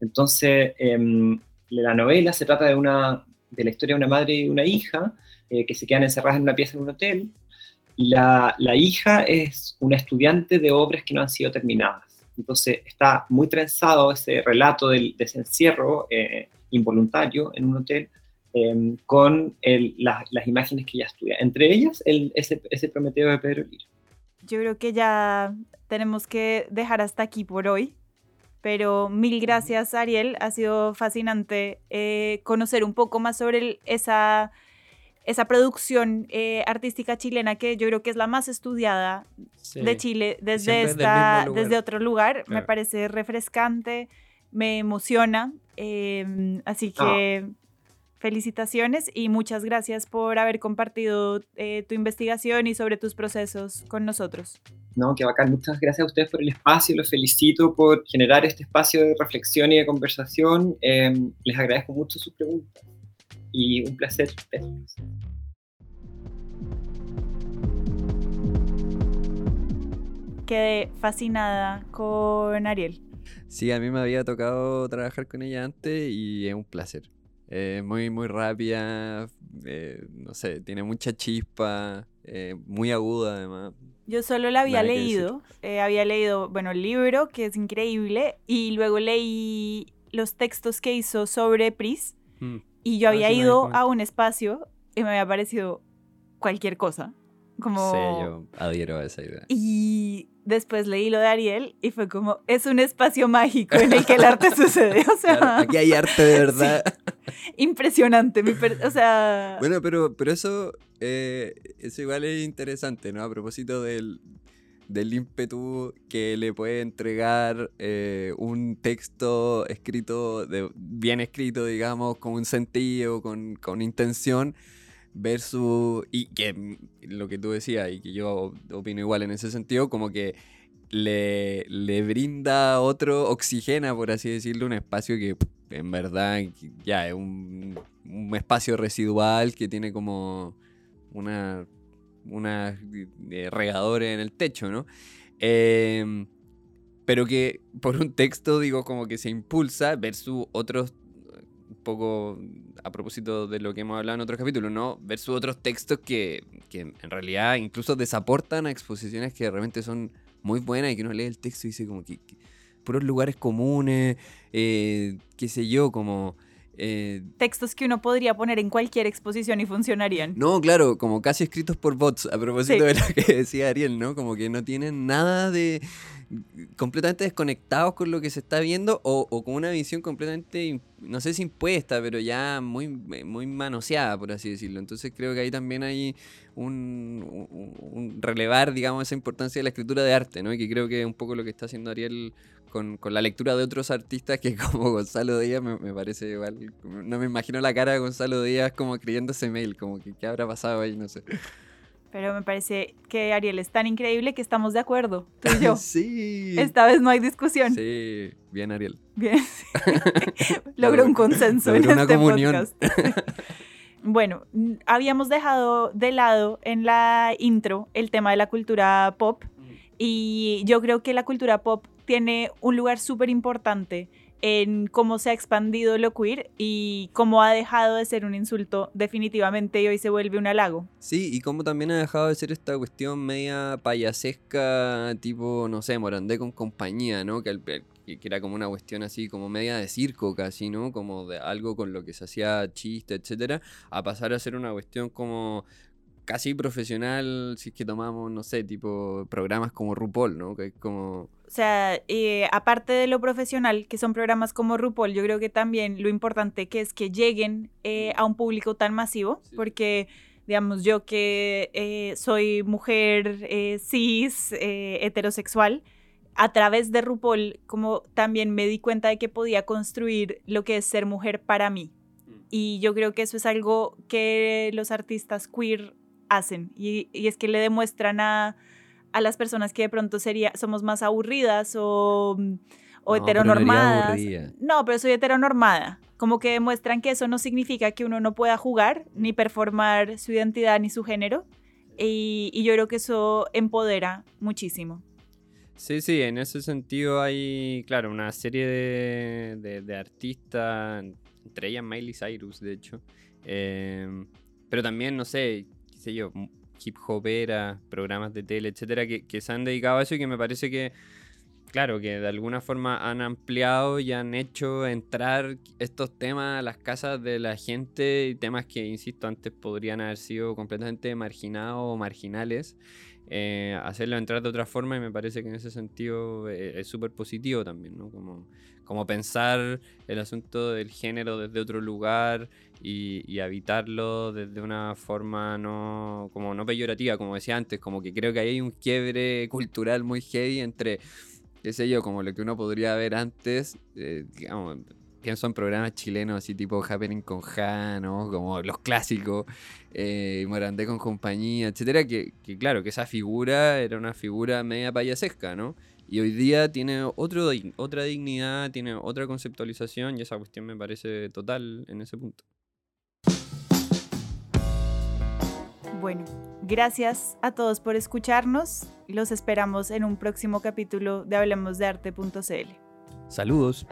Entonces, em, la novela se trata de, una, de la historia de una madre y una hija eh, que se quedan encerradas en una pieza en un hotel. La, la, hija es una estudiante de obras que no han sido terminadas. Entonces, está muy trenzado ese relato del, de eh, involuntario en un hotel em, con las imágenes que ella estudia. Entre ellas, el, ese, ese Prometeo de Pedro Lira. Yo creo que ya tenemos que dejar hasta aquí por hoy. Pero mil gracias, Ariel. Ha sido fascinante eh, conocer un poco más sobre esa, esa producción eh, artística chilena que yo creo que es la más estudiada de Chile desde, esta, desde otro lugar. Me parece refrescante, me emociona. Em, así ah. que felicitaciones y muchas gracias por haber compartido eh, tu investigación y sobre tus procesos con nosotros. No, qué bacán. Muchas gracias a ustedes por el espacio. Los felicito por generar este espacio de reflexión y de conversación. Em, les agradezco mucho sus preguntas y un placer verlos. quedé fascinada con Ariel. Sí, a mí me había tocado trabajar con ella antes y es un placer. Eh, muy, muy rápida, eh, no sé, tiene mucha chispa, eh, muy aguda además. Yo solo la había Nada leído, eh, había leído, bueno, el libro, que es increíble, y luego leí los textos que hizo sobre Pris, Mm. Y yo Ah, había sí ido a un espacio y me había parecido cualquier cosa, como... Sí, yo adhiero a esa idea. Y después leí lo de Ariel y fue como, es un espacio mágico en el que el arte [laughs] sucede, o sea, Claro, aquí hay arte de verdad. [laughs] impresionante, mi per- o sea... Bueno, pero, pero eso, eh, eso igual es interesante, ¿no? A propósito del, del ímpetu que le puede entregar eh, un texto escrito, bien escrito, digamos, con un sentido, con, con intención, versus, y que mm, lo que tú decías, y que yo opino igual en ese sentido, como que le, le brinda otro, oxigena, por así decirlo, un espacio que en verdad ya es un, un espacio residual que tiene como una, una eh, regadores en el techo, ¿no? Em, pero que por un texto, digo, como que se impulsa versus otros, un poco a propósito de lo que hemos hablado en otros capítulos, ¿no? Versus otros textos que, que en realidad incluso desaportan a exposiciones que de repente son muy buenas y que uno lee el texto y dice como que, que puros lugares comunes, eh, qué sé yo, como... eh, Textos que uno podría poner en cualquier exposición y funcionarían. no, claro, como casi escritos por bots, a propósito Sí. de lo que decía Ariel, ¿no? Como que no tienen nada de... completamente desconectados con lo que se está viendo o, o con una visión completamente, no sé si impuesta, pero ya muy, muy manoseada, por así decirlo. Entonces creo que ahí también hay un, un- un relevar, digamos, esa importancia de la escritura de arte, ¿no? Y que creo que es un poco lo que está haciendo Ariel con, con la lectura de otros artistas que [laughs] como Gonzalo Díaz me, me parece igual, no me imagino la cara de Gonzalo Díaz como escribiendo ese mail, como que qué habrá pasado ahí, no sé. [laughs] Pero me parece que Ariel es tan increíble que estamos de acuerdo, tú y yo. [laughs] sí. Esta vez no hay discusión. Sí, bien Ariel. Bien. Logró un consenso en una este comunión. podcast. Bueno, habíamos dejado de lado en la intro el tema de la cultura pop y yo creo que la cultura pop tiene un lugar súper importante en cómo se ha expandido lo queer y cómo ha dejado de ser un insulto definitivamente y hoy se vuelve un halago. Sí, y como también ha dejado de ser esta cuestión media payasesca, tipo, no sé, Morandé con compañía, ¿no? Que que era como una cuestión así, como media de circo casi, ¿no? Como de algo con lo que se hacía chiste, etcétera, a pasar a ser una cuestión como casi profesional, si es que tomamos, no sé, tipo programas como RuPaul, ¿no? Que es como... O sea, eh, aparte de lo profesional, que son programas como RuPaul, yo creo que también lo importante que es que lleguen eh, a un público tan masivo, Sí. porque, digamos, yo que eh, soy mujer eh, cis, eh, heterosexual, a través de RuPaul, como también me di cuenta de que podía construir lo que es ser mujer para mí. Y yo creo que eso es algo que los artistas queer hacen. Y, y es que le demuestran a, a las personas que de pronto sería, somos más aburridas o, o No, pero heteronormadas. aburrida. No, pero soy heteronormada. Como que demuestran que eso no significa que uno no pueda jugar ni performar su identidad ni su género. Y, y yo creo que eso empodera muchísimo. Sí, sí, en ese sentido hay, claro, una serie de, de- de artistas, entre ellas Miley Cyrus, de hecho. em, pero también, no sé, sé yo, hip hopera, programas de tele, etcétera, que, que se han dedicado a eso y que me parece que, claro, que de alguna forma han ampliado y han hecho entrar estos temas a las casas de la gente temas que, insisto, antes podrían haber sido completamente marginados o marginales eh, hacerlo entrar de otra forma y me parece que en ese sentido eh, es súper positivo también, ¿no? Como, como pensar el asunto del género desde otro lugar y, habitarlo desde una forma no, como no peyorativa, como decía antes, como que creo que ahí hay un quiebre cultural muy heavy entre, qué sé yo, como lo que uno podría ver antes, eh, digamos, pienso en programas chilenos así tipo Happening con Han, ¿no? Como los clásicos, eh, Morandé con compañía, etcétera, que, claro, que esa figura era una figura media payasesca, ¿no? Y hoy día tiene otro, otra dignidad, tiene otra conceptualización y esa cuestión me parece total en ese punto. Bueno, gracias a todos por escucharnos. Los esperamos en un próximo capítulo de hablemosdearte.cl. Saludos.